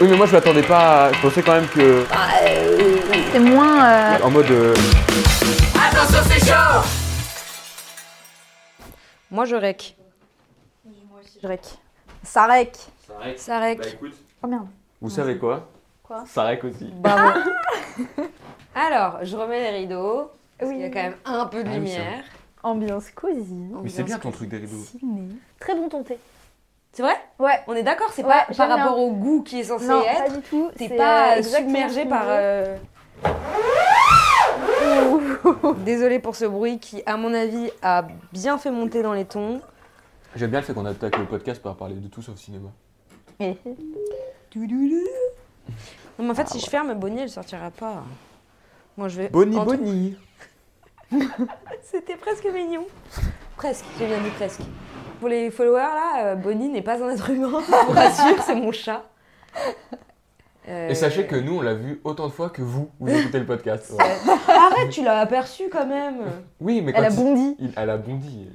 Oui, mais moi je m'attendais pas. à- Je pensais quand même que. C'est moins. euh, En mode. euh, Moi, je rec. je rec. Ça rec. Ça rec. écoute. Oh merde. Vous savez quoi? Quoi? Ça rec aussi. Bravo. Alors, je remets les rideaux. Parce Oui. qu'il y a quand même un peu de Ah oui, c'est lumière. Ambiance cosy. Mais c'est bien ton truc des rideaux. Ciné. Très bon ton thé. C'est vrai? Ouais. On est d'accord, c'est Ouais, pas par rapport au goût qui est censé Non, pas être. du tout. T'es c'est, pas euh, submergé par. euh, Désolée pour ce bruit qui, à mon avis, a bien fait monter dans les tons. J'aime bien le fait qu'on attaque le podcast par parler de tout sauf cinéma. Non, mais en fait, si je ferme, Bonnie, elle sortira pas. Moi, je vais. Bonnie, entre- Bonnie C'était presque mignon. Presque, j'ai bien dit presque. Pour les followers, là, euh, Bonnie n'est pas un être humain, je vous rassure, c'est mon chat. Euh, Et sachez que nous, on l'a vu autant de fois que vous, vous écoutez le podcast. Ouais. Arrête, tu l'as aperçu quand même. Oui, mais quand Elle a il- bondi. il- elle a bondi.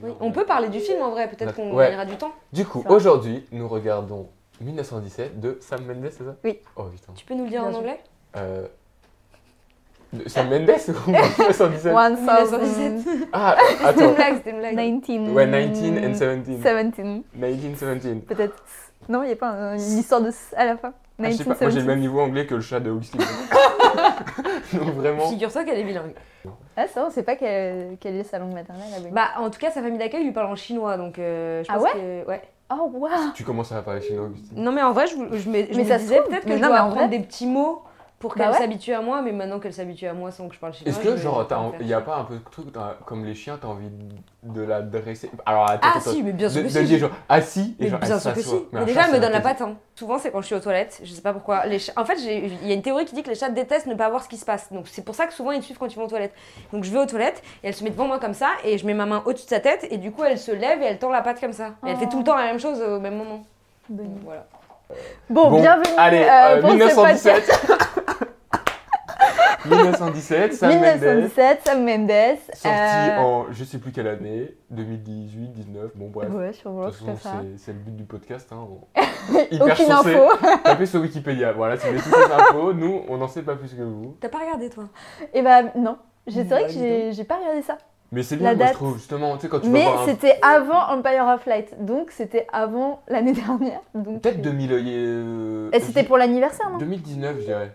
Oui, on peut parler du film en vrai, peut-être qu'on Ouais. gagnera du temps. Du coup, aujourd'hui, nous regardons 1917 de Sam Mendes, c'est ça? Oui. Oh putain. Tu peux nous le dire Bien en sûr. anglais? Euh... Sam Mendes ou 1917 1917. Ah, C'était une attends. blague, c'était une blague. 19. Ouais, 19 and 17. 17. 1917. Peut-être. Non, il n'y a pas un- une histoire de s à la fin. Ah, je sais pas, moi j'ai le 1917. même niveau anglais que le chat de Augustine. Donc vraiment. Figure-toi qu'elle est bilingue. Ah, ça, on sait pas quelle, quelle est sa langue maternelle. la. Bah, en tout cas, sa famille d'accueil lui parle en chinois, donc euh, je Ah pense ouais que. Ouais. Oh, waouh Tu commences à parler chinois, Augustine. Non, mais en vrai, je, vous- je me, je Mais me ça se disais trouve, peut-être que mais je non, dois mais en apprendre vrai- des petits mots pour Bah qu'elle ouais. s'habitue à moi, mais maintenant qu'elle s'habitue à moi sans que je parle chinois. Est-ce que, genre, il y a pas un peu de truc, comme les chiens, t'as envie de la dresser? Alors, attends, Ah attends, si, mais bien sûr de, que de si. dire genre assis et Mais genre bien sûr que si. Mais déjà, chat, elle me donne la patte. Souvent, c'est quand je suis aux toilettes. Je sais pas pourquoi. Les chats- En fait, il y a une théorie qui dit que les chats détestent ne pas voir ce qui se passe. Donc, c'est pour ça que souvent, ils te suivent quand ils vont aux toilettes. Donc, je vais aux toilettes et elle se met devant moi comme ça et je mets ma main au-dessus de sa tête et du coup, elle se lève et elle tend la patte comme ça. Et elle fait tout le temps la même chose au même moment. Voilà. Bon, Bon, bienvenue allez, euh, euh, pour ce podcast. 1917. 1917, Sam Mendes. 1917, Sam Mendes. Sorti euh, en je sais plus quelle année, 2018, 19, bon bref. Ouais, sur De Vlog, toute c'est c'est- c'est le but du podcast. Hein. on- Hyper Aucune sourcé. info. Tapez sur Wikipédia. Voilà, si vous voulez toutes les infos, nous, on n'en sait pas plus que vous. T'as pas regardé, toi? Et bah, non. J'ai- C'est vrai que j'ai j'ai pas regardé ça. Mais c'est La bien, moi, je date. trouve, justement. Tu sais, quand tu vas Mais un- c'était avant Empire of Light. Donc, c'était avant l'année dernière. Donc, Peut-être 2000. il y a, euh, Et c'était pour l'anniversaire, non? 2019, je dirais.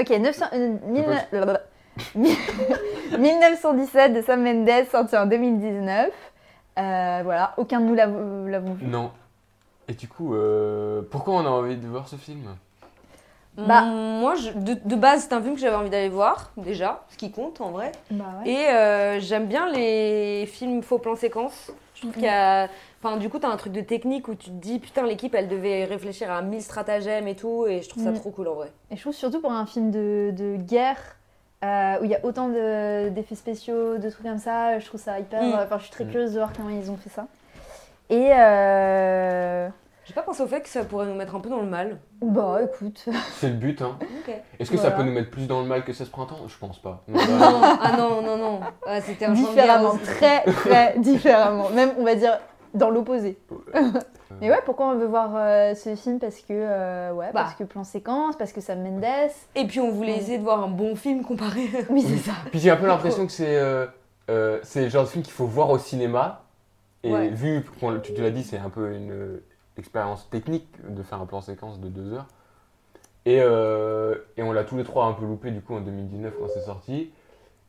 Ok, 900, euh, mille- blablabla. 1917 de Sam Mendes, sorti en 2019. Euh, voilà, aucun de nous l'avons l'avons vu. Non. Et du coup, euh, pourquoi on a envie de voir ce film? Bah. Mm, Moi, je- de, de base, c'est un film que j'avais envie d'aller voir, déjà, ce qui compte en vrai. Bah Et euh, j'aime bien les films faux plan séquence. Je trouve qu'il y a. Enfin, du coup, t'as un truc de technique où tu te dis, putain, l'équipe, elle devait réfléchir à 1000 stratagèmes et tout, et je trouve ça Mm. trop cool en vrai. Et je trouve surtout pour un film de, de guerre euh, où il y a autant de- d'effets spéciaux, de trucs comme ça, je trouve ça hyper. Mm. Enfin, je suis très Mm. curieuse de voir comment ils ont fait ça. Et euh... J'ai pas pensé au fait que ça pourrait nous mettre un peu dans le mal. bah écoute, C'est le but, hein. Ok. Est-ce que ça peut nous mettre plus dans le mal que ça se printemps Je pense pas. Non, Non, non, ah non, non, non. Ah, c'était un champ de guerre différemment, très très différemment, même on va dire dans l'opposé. Mais ouais, pourquoi on veut voir euh, ce film? Parce que euh, ouais, Bah. parce que plan séquence, parce que Sam Mendes. Et puis on voulait essayer de voir un bon film comparé. Oui, c'est ça. Puis j'ai un peu l'impression que c'est euh, euh, c'est le genre de film qu'il faut voir au cinéma. Et Ouais. vu, tu te l'as dit, c'est un peu une euh, expérience technique de faire un plan séquence de deux heures. Et, euh, et on l'a tous les trois un peu loupé du coup en 2019 quand c'est sorti.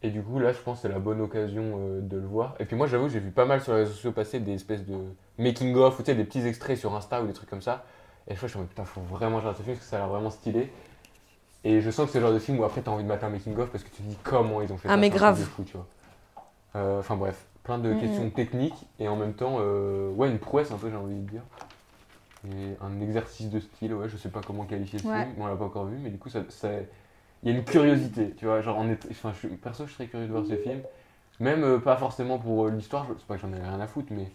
Et du coup là je pense que c'est la bonne occasion euh, de le voir. Et puis moi j'avoue j'ai vu pas mal sur les réseaux sociaux passer des espèces de making of ou tu sais des petits extraits sur Insta ou des trucs comme ça. Et je crois que je suis en mode putain faut vraiment que je ce film parce que ça a l'air vraiment stylé. Et je sens que c'est le genre de film où après t'as envie de mater un making of parce que tu te dis comment ils ont fait Ah, ça. mais un truc grave. de fou, tu vois. Euh, Enfin bref, plein de Mhm. questions techniques et en même temps, euh, ouais, une prouesse un peu, j'ai envie de dire. Et un exercice de style, ouais, je sais pas comment qualifier ce Ouais. film, on l'a pas encore vu, mais du coup, ça, ça- il y a une curiosité, tu vois. Genre, on est, enfin, je, perso, je serais curieux de voir ce film. Même euh, pas forcément pour euh, l'histoire, c'est pas que j'en ai rien à foutre, mais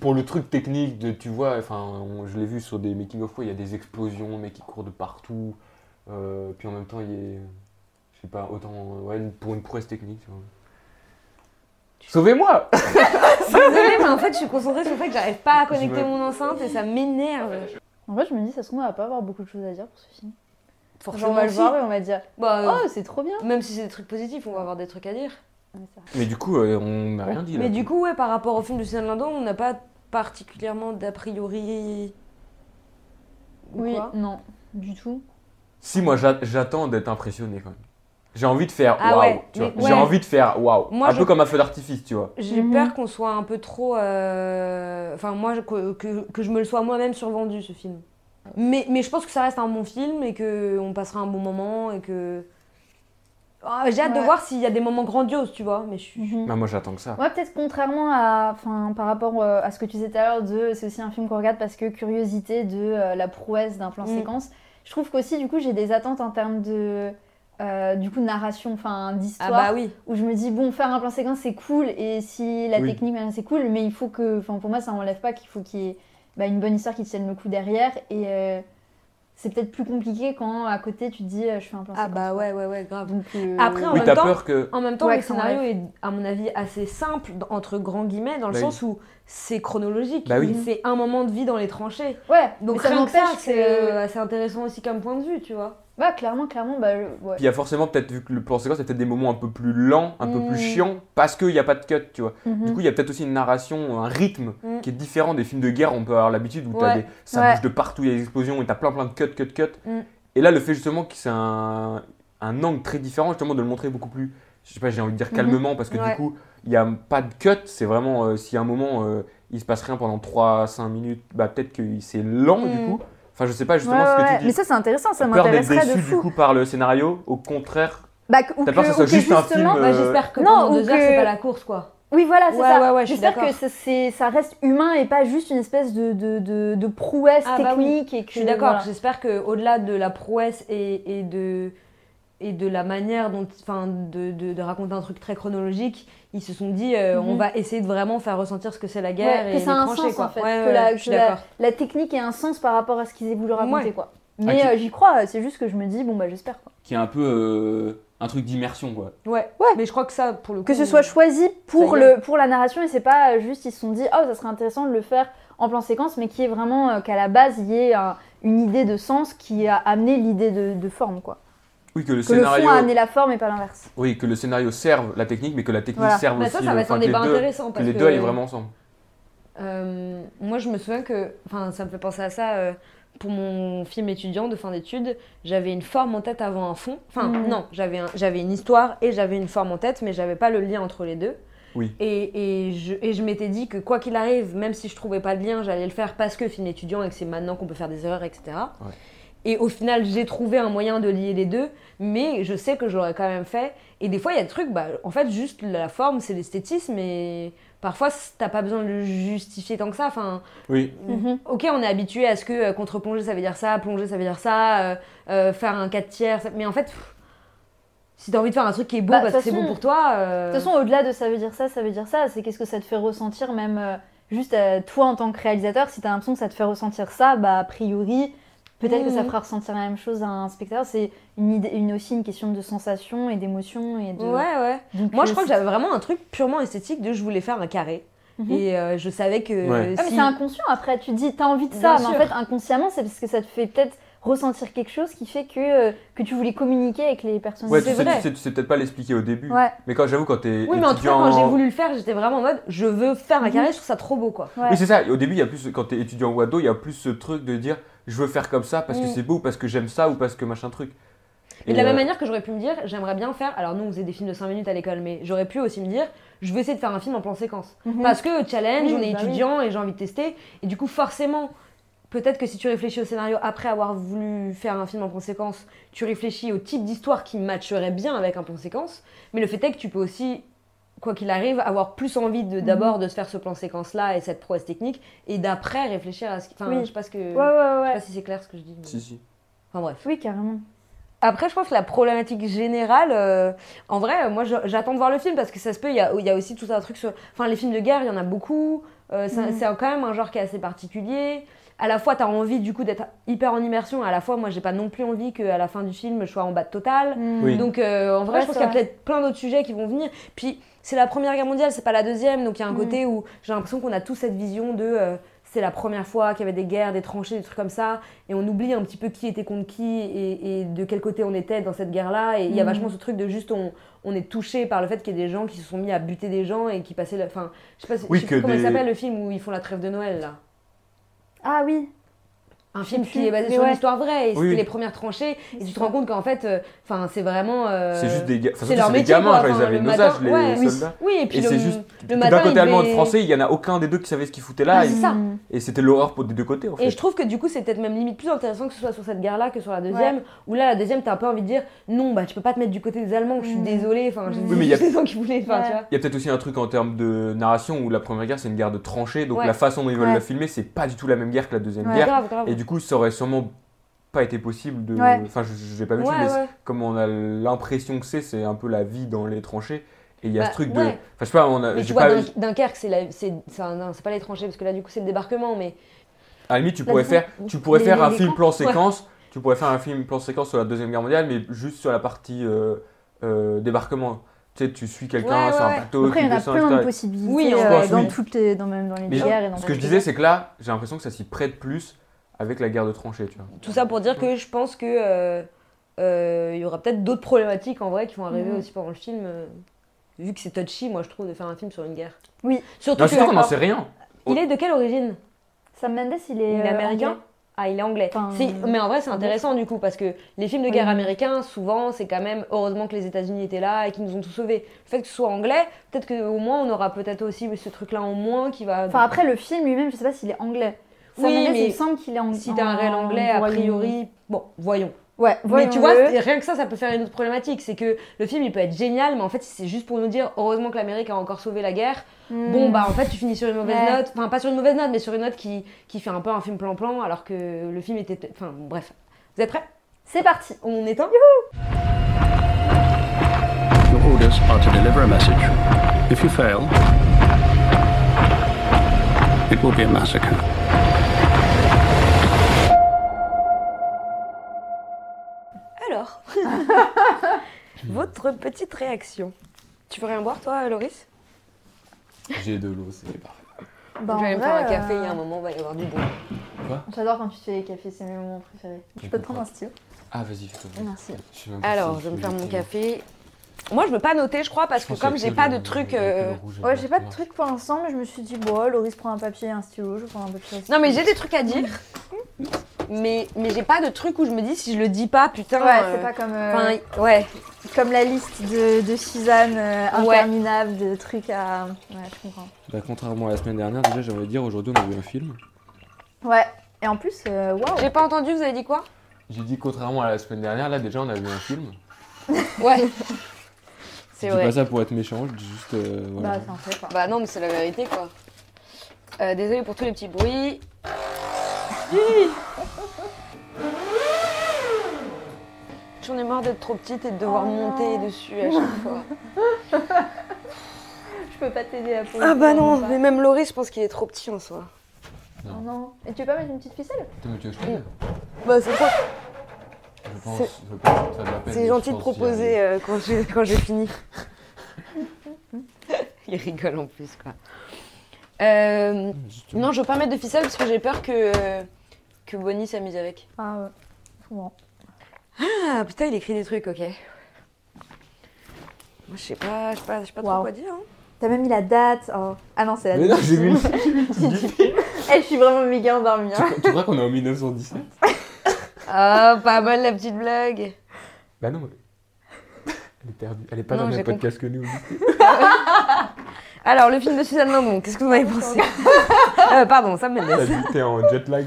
pour le truc technique de, tu vois, enfin, on- je l'ai vu sur des making-of, il y a des explosions, mec qui court de partout, euh, puis en même temps, il est, je sais pas, autant, ouais, pour une prouesse technique, tu vois. Sauvez-moi Désolée, mais en fait, je suis concentrée sur le fait que j'arrive pas à connecter mon enceinte et ça m'énerve. En vrai, je me dis, ça se trouve, on va pas avoir beaucoup de choses à dire pour ce film. Genre, Forcément, on va le voir et on va dire, Bah, euh, oh, c'est trop bien. Même si c'est des trucs positifs, on va avoir des trucs à dire. Mais du coup, euh, on n'a rien dit là. Mais du coup, ouais, par rapport au film de Suzanne Lindon, on n'a pas particulièrement d'a priori. Ou Oui, quoi non, du tout. Si, moi j'a- j'attends d'être impressionné quand même. J'ai envie de faire Ah waouh, ouais, mais- J'ai envie de faire waouh. Un je- peu comme un feu d'artifice, tu vois. J'ai Mhm. peur qu'on soit un peu trop. euh, Enfin, moi, que, que, que je me le sois moi-même survendu, ce film. Mais, mais je pense que ça reste un bon film et qu'on passera un bon moment et que. Ah, J'ai hâte de voir s'il y a des moments grandioses, tu vois. Mais je suis. Mhm. Bah, moi j'attends que ça. Ouais, peut-être contrairement à, enfin, par rapport euh, à ce que tu disais tout à l'heure, de c'est aussi un film qu'on regarde parce que curiosité de euh, la prouesse d'un plan Mm. séquence. Je trouve qu'aussi, du coup, j'ai des attentes en termes de, euh, du coup, de narration, enfin, Ah d'histoire, bah oui. où je me dis bon, faire un plan séquence c'est cool et si la Oui. technique c'est cool, mais il faut que, enfin, pour moi, ça enlève pas qu'il faut qu'il y ait bah, une bonne histoire qui tienne le coup derrière et euh, c'est peut-être plus compliqué quand à côté tu te dis euh, je fais un plan Ah séquence. bah quoi. ouais, ouais, ouais, grave. Donc, euh, Après, en Oui, même temps- peur que. En même temps, Ouais, le scénario est, à mon avis, assez simple, entre grands guillemets, dans le Bah sens où c'est chronologique. Bah oui. C'est un moment de vie dans les tranchées. Ouais, Donc rien que ça, c'est que- euh, assez intéressant aussi comme point de vue, tu vois. Ouais, clairement, clairement, bah, ouais. Puis il y a forcément peut-être, vu que le plan séquence, il y a peut-être des moments un peu plus lents, un peu Mm. plus chiants, parce qu'il n'y a pas de cut, tu vois. Mhm. Du coup, il y a peut-être aussi une narration, un rythme Mm. qui est différent des films de guerre. On peut avoir l'habitude où Ouais. des, ça Ouais. bouge de partout, il y a des explosions et t'as plein plein de cuts, cuts, cuts. Mm. Et là, le fait justement que c'est un, un angle très différent, justement, de le montrer beaucoup plus, je sais pas, j'ai envie de dire Mhm. calmement, parce que du coup, il n'y a pas de cut. C'est vraiment, euh, s'il y a un moment, euh, il se passe rien pendant 3-5 minutes, bah peut-être que c'est lent du Mm. coup. Enfin, je sais pas justement Ouais, ce que tu dis. Mais ça, c'est intéressant, ça T'as peur d'être m'intéresserait de déçu du fou. coup par le scénario, au contraire. Bah, que- ou T'as peur que que- ce soit ou que juste un justement- film, Bah, euh, J'espère que non, deux heures, que- c'est pas la course, quoi. Oui, voilà, c'est Ouais, ça. ouais, J'espère que ça, c'est- ça reste humain et pas juste une espèce de, de, de, de prouesse Ah, bah oui. technique. Et que, Je suis d'accord. voilà. J'espère que au-delà de la prouesse et, et de et de la manière dont, enfin, de, de, de raconter un truc très chronologique, ils se sont dit, euh, Mhm. on va essayer de vraiment faire ressentir ce que c'est la guerre Ouais, et que les ça a un tranchées, sens quoi. en fait. Ouais, que ouais, la, je suis que la- d'accord. la technique ait un sens par rapport à ce qu'ils aient voulu raconter. Ouais. quoi. Ah, Mais qui- euh, j'y crois, c'est juste que je me dis, bon, bah j'espère. quoi. Qui est un peu euh, un truc d'immersion, quoi. Ouais. Ouais. Mais je crois que ça, pour le coup. Que ce soit choisi pour, le, pour la narration et c'est pas juste ils se sont dit, oh, ça serait intéressant de le faire en plan séquence, mais qui est vraiment euh, qu'à la base il y ait un- une idée de sens qui a amené l'idée de, de forme. quoi. Oui, que le Que le scénario. fond a amené la forme et pas l'inverse. Oui, que le scénario serve la technique, mais que la technique Voilà. serve Bah, aussi. ça, ça le- va être un les débat deux- intéressant Que parce les que deux aillent vraiment ensemble. Euh, moi, je me souviens que, enfin, ça me fait penser à ça. euh, pour mon film étudiant de fin d'études, j'avais une forme en tête avant un fond. Enfin, Mhm. non, j'avais un- j'avais une histoire et j'avais une forme en tête, mais j'avais pas le lien entre les deux. Oui. Et, et je, et je m'étais dit que quoi qu'il arrive, même si je trouvais pas de lien, j'allais le faire parce que film étudiant et que c'est maintenant qu'on peut faire des erreurs, etc. Ouais. Et au final, j'ai trouvé un moyen de lier les deux, mais je sais que j'aurais quand même fait. Et des fois, il y a des trucs, bah, en fait, juste la forme, c'est l'esthétisme, et parfois, t'as pas besoin de le justifier tant que ça. Enfin, Oui. Mhm. Ok, on est habitué à ce que euh, contre-plonger ça veut dire ça, plonger ça veut dire ça, euh, euh, faire un 4 tiers, ça- mais en fait, pff, si t'as envie de faire un truc qui est beau Bah, parce que c'est façon- pour toi. euh, De toute façon, au-delà de ça veut dire ça, ça veut dire ça, c'est qu'est-ce que ça te fait ressentir, même euh, juste euh, toi en tant que réalisateur, si t'as l'impression que ça te fait ressentir ça, bah a priori, peut-être que ça Mhm. fera ressentir la même chose à un spectateur. C'est une, idée, une aussi une question de sensation et d'émotion et de. Ouais, ouais. Donc, Moi, euh, je crois que j'avais vraiment un truc purement esthétique de je voulais faire un carré. Mhm. Et euh, je savais que. Ouais. Ah, mais c'est inconscient après, tu te dis t'as envie de Bien ça, mais en fait inconsciemment c'est parce que ça te fait peut-être ressentir quelque chose qui fait que, euh, que tu voulais communiquer avec les personnes. Ouais, tu sais, tu sais, tu sais peut-être pas l'expliquer au début. Ouais, Mais quand j'avoue, quand t'es. Oui, mais en tout cas, étudiant- quand j'ai voulu le faire, j'étais vraiment en mode je veux faire un Mhm. carré, je trouve ça trop beau quoi. ouais. Oui, c'est ça. Au début, il y a plus, quand t'es étudiant ou ado, il y a plus ce truc de dire je veux faire comme ça parce que Mm. c'est beau, parce que j'aime ça ou parce que machin truc. Et de la euh, même manière que j'aurais pu me dire, j'aimerais bien faire. Alors, nous, on faisait des films de 5 minutes à l'école, mais j'aurais pu aussi me dire, je veux essayer de faire un film en plan séquence. Mhm. Parce que challenge, Oui, on est bah oui. étudiant et j'ai envie de tester. Et du coup, forcément, peut-être que si tu réfléchis au scénario après avoir voulu faire un film en plan séquence, tu réfléchis au type d'histoire qui matcherait bien avec un plan séquence. Mais le fait est que tu peux aussi, quoi qu'il arrive, avoir plus envie de d'abord de se faire ce plan séquence là et cette prouesse technique et d'après réfléchir à ce qui. Enfin, Oui. je sais pas ce que. Ouais, ouais, Je sais ouais. pas si c'est clair ce que je dis. mais- Si, si. Enfin bref. Oui, carrément. Après, je pense que la problématique générale, euh, en vrai, moi j'attends de voir le film parce que ça se peut, il y a, il y a aussi tout un truc sur. Enfin, les films de guerre, il y en a beaucoup. euh, Mhm. C'est quand même un genre qui est assez particulier. À la fois, tu as envie du coup d'être hyper en immersion, à la fois, moi j'ai pas non plus envie qu'à la fin du film je sois en bas de total. Oui. Donc euh, en vrai, Ouais, je pense qu'il y a peut-être plein d'autres sujets qui vont venir. Puis c'est la première guerre mondiale, c'est pas la deuxième, donc il y a un Mhm. côté où j'ai l'impression qu'on a tous cette vision de euh, c'est la première fois qu'il y avait des guerres, des tranchées, des trucs comme ça, et on oublie un petit peu qui était contre qui et, et de quel côté on était dans cette guerre-là. Et il y a Mhm. vachement ce truc de juste on, on est touché par le fait qu'il y ait des gens qui se sont mis à buter des gens et qui passaient. la- Enfin, je sais pas, si- Oui, je sais que comment il s'appelle le film où ils font la trêve de Noël là. Ah oui. Un film qui est basé mais sur ouais. une histoire vraie et Oui, c'était oui. les premières tranchées. Et tu te rends compte qu'en fait, euh, enfin, c'est vraiment. euh, C'est juste des c'est leur c'est des métier, gamins, quoi. ils avaient nos âges, les ouais, oui. soldats. Oui, et puis Et le, c'est juste. le D'un côté allemand, de devait- français, il y en a aucun des deux qui savait ce qu'ils foutaient là. Ah, et c'est ça. Mm. et c'était l'horreur pour des deux côtés en fait. Et je trouve que du coup, c'est peut-être même limite plus intéressant que ce soit sur cette guerre-là que sur la deuxième. Où là, la deuxième, t'as un peu envie de dire non, bah tu peux pas te mettre du côté des Allemands, je suis Mm. désolée. Enfin, j'ai Oui, dit mais il y a- des gens qui voulaient. Il y a peut-être aussi un truc en termes de narration où la première guerre c'est une guerre de tranchées, donc la façon dont ils veulent la filmer c'est pas du tout la même guerre que la deuxième guerre. Coup ça aurait sûrement pas été possible de. Ouais. Enfin je je l'ai pas vu ouais, mais ouais. comme on a l'impression que c'est, c'est un peu la vie dans les tranchées. Et il y a Bah, ce truc de. ouais. Enfin je sais pas, on a. Mais tu vois, pas- Dunkerque, c'est la- c'est c'est un- non, c'est pas les tranchées parce que là, du coup, c'est le débarquement. Mais À la limite tu pourrais faire, tu pourrais les- faire un les film camps. plan séquence. Tu pourrais faire un film plan séquence sur la deuxième guerre mondiale, mais juste sur la partie euh, euh, débarquement. Tu sais, tu suis quelqu'un Ouais, sur ouais, un bateau Après, il y en a descend, plein etc. de possibilités Oui, euh, dans oui. toutes les, dans même dans les Mais guerres et dans ce que je disais, c'est que là, j'ai l'impression que ça s'y prête plus avec la guerre de tranchées, tu vois. tout ça pour dire que je pense que euh, euh, il y aura peut-être d'autres problématiques en vrai qui vont arriver Mhm. aussi pendant le film. euh, vu que c'est touchy, moi, je trouve, de faire un film sur une guerre. Oui. Surtout Non, qu'on n'en sait rien. il est de quelle origine? Sam Mendes, il est, Il est américain anglais. Ah, il est anglais. Enfin, Si, mais en vrai, c'est intéressant du coup, parce que les films de Oui. guerre américains, souvent, c'est quand même heureusement que les États-Unis étaient là et qu'ils nous ont tout sauvés. Le fait que ce soit anglais, peut-être qu'au moins on aura peut-être aussi ce truc-là en moins qui va. Enfin, après, le film lui-même, je sais pas s'il est anglais. Oui, mais il me semble qu'il est anglais. si t'as un réel anglais, a priori. Bon, voyons. Ouais, mais tu vois, rien que ça, ça peut faire une autre problématique. C'est que le film, il peut être génial, mais en fait, c'est juste pour nous dire heureusement que l'Amérique a encore sauvé la guerre. Hmm. Bon, bah en fait, tu finis sur une mauvaise Ouais. note. Enfin, pas sur une mauvaise note, mais sur une note qui, qui fait un peu un film plan-plan, alors que le film était. Enfin, bref. Vous êtes prêts? C'est parti. On éteint Your orders are to deliver a message. If you fail, it will be a massacre. Alors, votre petite réaction. Tu veux rien boire, toi, Loris? J'ai de l'eau, c'est parfait. Bah, Je vais aller me faire un café, il y a euh, un moment, il va y avoir du bon. J'adore quand tu te fais les cafés, c'est mes moments préférés. Je peux te prendre un stylo? Ah, vas-y, fais-toi. Merci. Je sais même pas Alors, je vais me faire mon café. Moi, je veux pas noter, je crois, parce que comme j'ai pas de truc. euh, Ouais, j'ai pas de truc pour l'instant, mais je me suis dit, bon, Loris prend un papier et un stylo, je prends un papier un. Non, mais j'ai des trucs à dire. Mais, mais j'ai pas de truc où je me dis si je le dis pas, putain. Ouais, euh, c'est pas comme, euh, Enfin, ouais. comme la liste de, de Suzanne euh, Ouais. interminable de trucs à. Ouais, je comprends. Bah, contrairement à la semaine dernière, déjà, j'aimerais dire aujourd'hui, on a vu un film. Ouais, et en plus, waouh! J'ai pas entendu, vous avez dit quoi? J'ai dit contrairement à la semaine dernière, là, déjà, on a vu un film. Ouais. Je C'est dis vrai. pas ça pour être méchant, je dis juste. euh, voilà. Bah, c'est un fait quoi. Bah non, mais c'est la vérité, quoi. Euh, désolé pour tous les petits bruits. J'en ai marre d'être trop petite et de devoir Oh monter non. dessus à chaque fois. Je peux pas t'aider à poser. Ah bah non, mais même Laurie, je pense qu'il est trop petit en soi. Oh non. Et tu veux pas mettre une petite ficelle? Mais tu veux que je t'aide Bah c'est trop. Je pense, C'est- je gentil de proposer euh, quand j'ai quand fini. Il rigole en plus quoi. Euh, non, je veux pas mettre de ficelle parce que j'ai peur que euh, que Bonnie s'amuse avec. Ah ouais. Souvent. Ah putain, il écrit des trucs, ok. Moi je sais pas, je sais pas, je sais pas trop quoi dire. hein. T'as même mis la date. Oh. Ah non, c'est la Mais date. non, j'ai vu une j'ai vu vidéo. Eh, je suis vraiment méga endormie. Hein. Tu crois qu'on est en 1917 Ah, pas mal la petite blague. Bah non, mais. Elle est perdue. Elle est pas Non, dans le même podcast que nous. Alors, le film de Suzanne Lindon, qu'est-ce que vous en avez pensé? Euh, Pardon, ça me laisse. t'es en jet lag.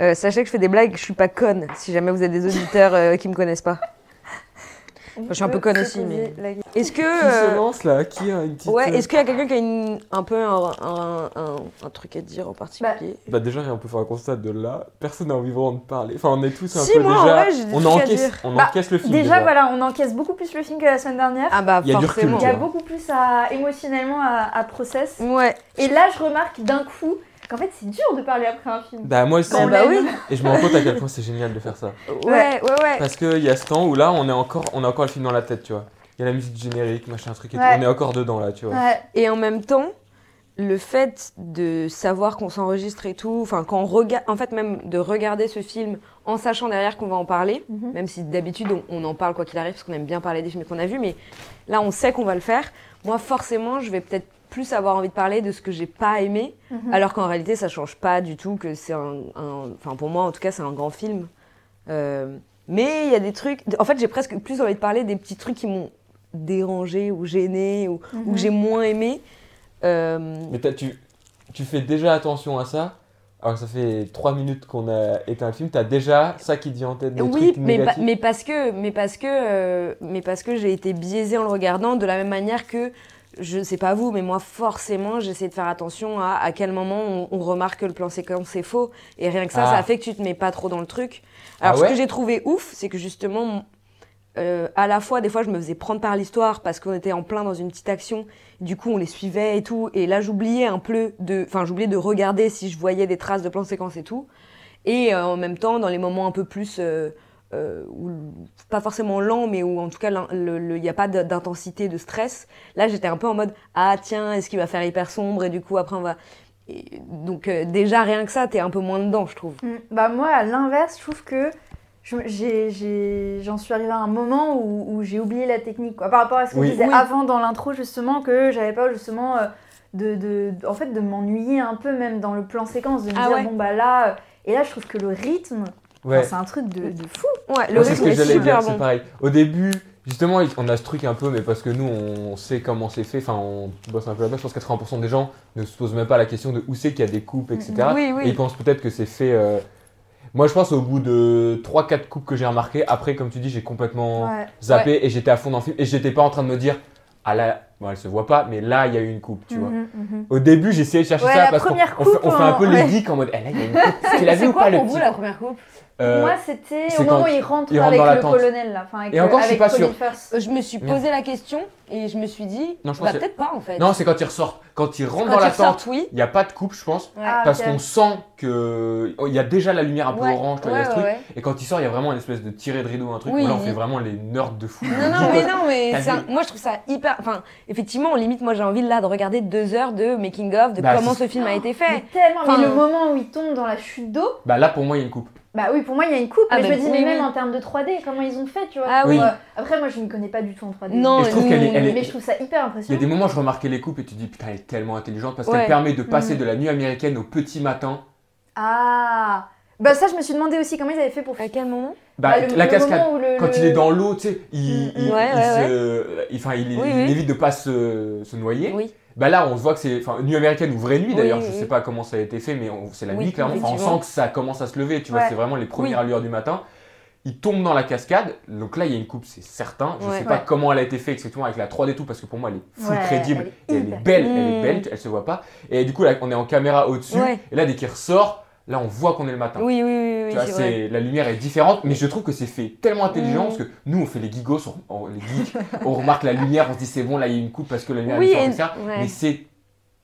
Euh, sachez que je fais des blagues, je suis pas conne, si jamais vous êtes des auditeurs euh, qui me connaissent pas. Je suis un peu conne aussi, mais- Est-ce que. Qui se euh, lance là? Qui a une petite. Ouais, euh, est-ce qu'il y a quelqu'un qui a une, un peu un, un, un- un truc à dire en particulier? Bah déjà, on peut faire un constat de là. Personne n'a envie vraiment de parler. Enfin, on est tous un Si, peu moi, en déjà. vrai, des on trucs à encaisse, dire. on Bah, encaisse le film. Déjà, voilà, on encaisse beaucoup plus le film que la semaine dernière. Ah bah Il y a du forcément. Il y a beaucoup plus à émotionnellement à, à process. Ouais. Et là, je remarque d'un coup qu'en fait, c'est dur de parler après un film. Bah moi aussi. Bah oui. Et je me rends compte à quel point c'est génial de faire ça. Ouais, ouais, ouais. Parce qu'il y a ce temps où là, on est encore, on a encore le film dans la tête, tu vois. Il y a la musique générique, machin, truc et tout. On est encore dedans là, tu vois. Ouais. Et en même temps, le fait de savoir qu'on s'enregistre et tout, enfin, quand on regarde, en fait, même de regarder ce film en sachant derrière qu'on va en parler, Mhm. même si d'habitude on, on en parle quoi qu'il arrive, parce qu'on aime bien parler des films qu'on a vus, mais là on sait qu'on va le faire. Moi, forcément, je vais peut-être plus avoir envie de parler de ce que j'ai pas aimé, Mhm. alors qu'en réalité, ça change pas du tout, que c'est un, enfin pour moi en tout cas, c'est un grand film. Euh, mais il y a des trucs, en fait, j'ai presque plus envie de parler des petits trucs qui m'ont dérangé ou gêné ou, ou Mhm. que j'ai moins aimé. Euh, Mais tu, tu fais déjà attention à ça alors que ça fait 3 minutes qu'on a éteint le film, t'as déjà ça qui te vient en tête des oui, trucs mais, pa- mais parce que, mais parce que, euh, mais parce que j'ai été biaisée en le regardant de la même manière que, je sais pas vous, mais moi forcément j'essaie de faire attention à à quel moment on, on remarque que le plan séquence est faux et rien que ça, Ah. ça fait que tu te mets pas trop dans le truc. Alors Ah ce que j'ai trouvé ouf, c'est que justement, euh, à la fois des fois je me faisais prendre par l'histoire parce qu'on était en plein dans une petite action, du coup on les suivait et tout, et là j'oubliais un peu de, enfin j'oubliais de regarder si je voyais des traces de plan séquence et tout. Et euh, en même temps, dans les moments un peu plus, euh, euh, où- pas forcément lent, mais où en tout cas il n'y a pas d'intensité, de stress, là j'étais un peu en mode ah tiens, est-ce qu'il va faire hyper sombre et du coup après on va. Et donc euh, déjà rien que ça, t'es un peu moins dedans, je trouve. Mm. Bah moi, à l'inverse, je trouve que j'en suis arrivée à un moment où, où j'ai oublié la technique. Quoi. Par rapport à ce que Oui. je disais Oui. avant dans l'intro, justement, que j'avais pas justement euh, de, de- de- en fait, de m'ennuyer un peu même dans le plan séquence, de me Ah dire ouais. bon bah là... euh, Et là, je trouve que le rythme, Ouais. enfin, c'est un truc de, de fou. Ouais, le rythme ce que est j'allais super dire, c'est bon. pareil. Au début, justement, on a ce truc un peu, mais parce que nous, on sait comment c'est fait, enfin, on bosse un peu là-dedans. Je pense que 80% des gens ne se posent même pas la question de où c'est qu'il y a des coupes, etc. Oui, oui. Et ils pensent peut-être que c'est fait. euh, Moi, je pense au bout de 3-4 coupes que j'ai remarqué, après, comme tu dis, j'ai complètement Ouais. zappé et j'étais à fond dans le film. Et j'étais pas en train de me dire, ah là, bon, elle se voit pas, mais là, il y a eu une coupe, tu vois. Mhm, mhm. Au début, j'essayais de chercher Ouais, ça la parce qu'on on fait, on coupe, fait un peu hein, les geeks en mode, eh là, il y a une coupe. Tu l'as vu C'est ou quoi pas le pour vous petit la première coupe? Euh, Moi, c'était au moment où il rentre il rentre avec dans la le tente. colonel, là. Enfin, avec, Et encore, je suis avec pas sûr. Firth. Euh, Je me suis posé la question et je me suis dit, Non, je bah pense que- peut-être pas en fait. Non, c'est quand il ressort. Quand il rentre Quand dans la ils ressortent, tente, oui. il n'y a pas de coupe, je pense. Ah, Parce ok. qu'on sent que oh, il y a déjà la lumière un peu Ouais, orange, tu vois, il y a ouais, ce truc. ouais, ouais. Et quand il sort, il y a vraiment une espèce de tiré de rideau, un truc. Oui. où là, on fait vraiment les nerds de fou. Non, non, mais non, mais T'as c'est un- vu moi je trouve ça hyper. Enfin, effectivement, limite, moi j'ai envie là de regarder deux heures de making of, de Bah, comment ce film a été Mais fait. tellement, Enfin, mais le moment où il tombe dans la chute d'eau, Bah là, pour moi, il y a une coupe. Bah oui, pour moi, il y a une coupe. Ah, mais je bah, me dis, oui, mais même oui. en termes de 3D, comment ils ont fait, tu vois. Ah oui. euh, après, moi, je ne connais pas du tout en 3D. Non, Et je trouve nous- qu'elle est- elle est- Mais je trouve ça hyper Il y a impressionnant. des moments où je remarquais les coupes et tu te dis, putain, elle est tellement intelligente parce Ouais. qu'elle permet de passer Mhm. de la nuit américaine au petit matin. Ah Bah ça, je me suis demandé aussi comment ils avaient fait pour À quel moment? Bah, Bah, le- la le cascade. le- Quand le- il est dans l'eau, tu sais, il, Mm, il- ouais, il ouais, se- il- enfin, il, Oui, il oui. évite de pas se, se noyer. Oui. Bah là, on se voit que c'est enfin nuit américaine ou vraie nuit d'ailleurs. Oui, je oui. sais pas comment ça a été fait, mais on- c'est la Oui, nuit clairement. Enfin, on sent que ça commence à se lever. Tu vois, c'est vraiment les premières lueurs du matin. Il tombe dans la cascade. Donc là, il y a une coupe, c'est certain. Je Ouais. sais pas Ouais. comment elle a été faite exactement avec la 3D tout parce que pour moi, elle est full crédible. elle est et elle est belle, elle est Mm. belle, elle se voit pas. Et du coup, là, on est en caméra au-dessus. Et là, dès qu'il ressort, là, on voit qu'on est le matin. Oui, oui, oui, oui, Tu vois, c'est vrai. la lumière est différente, mais je trouve que c'est fait tellement intelligent parce que nous, on fait les gigos, on, on- les geeks, on remarque la lumière, on se dit c'est bon, là, il y a une coupe parce que la lumière Oui, est et- différente, etc. ouais. Mais c'est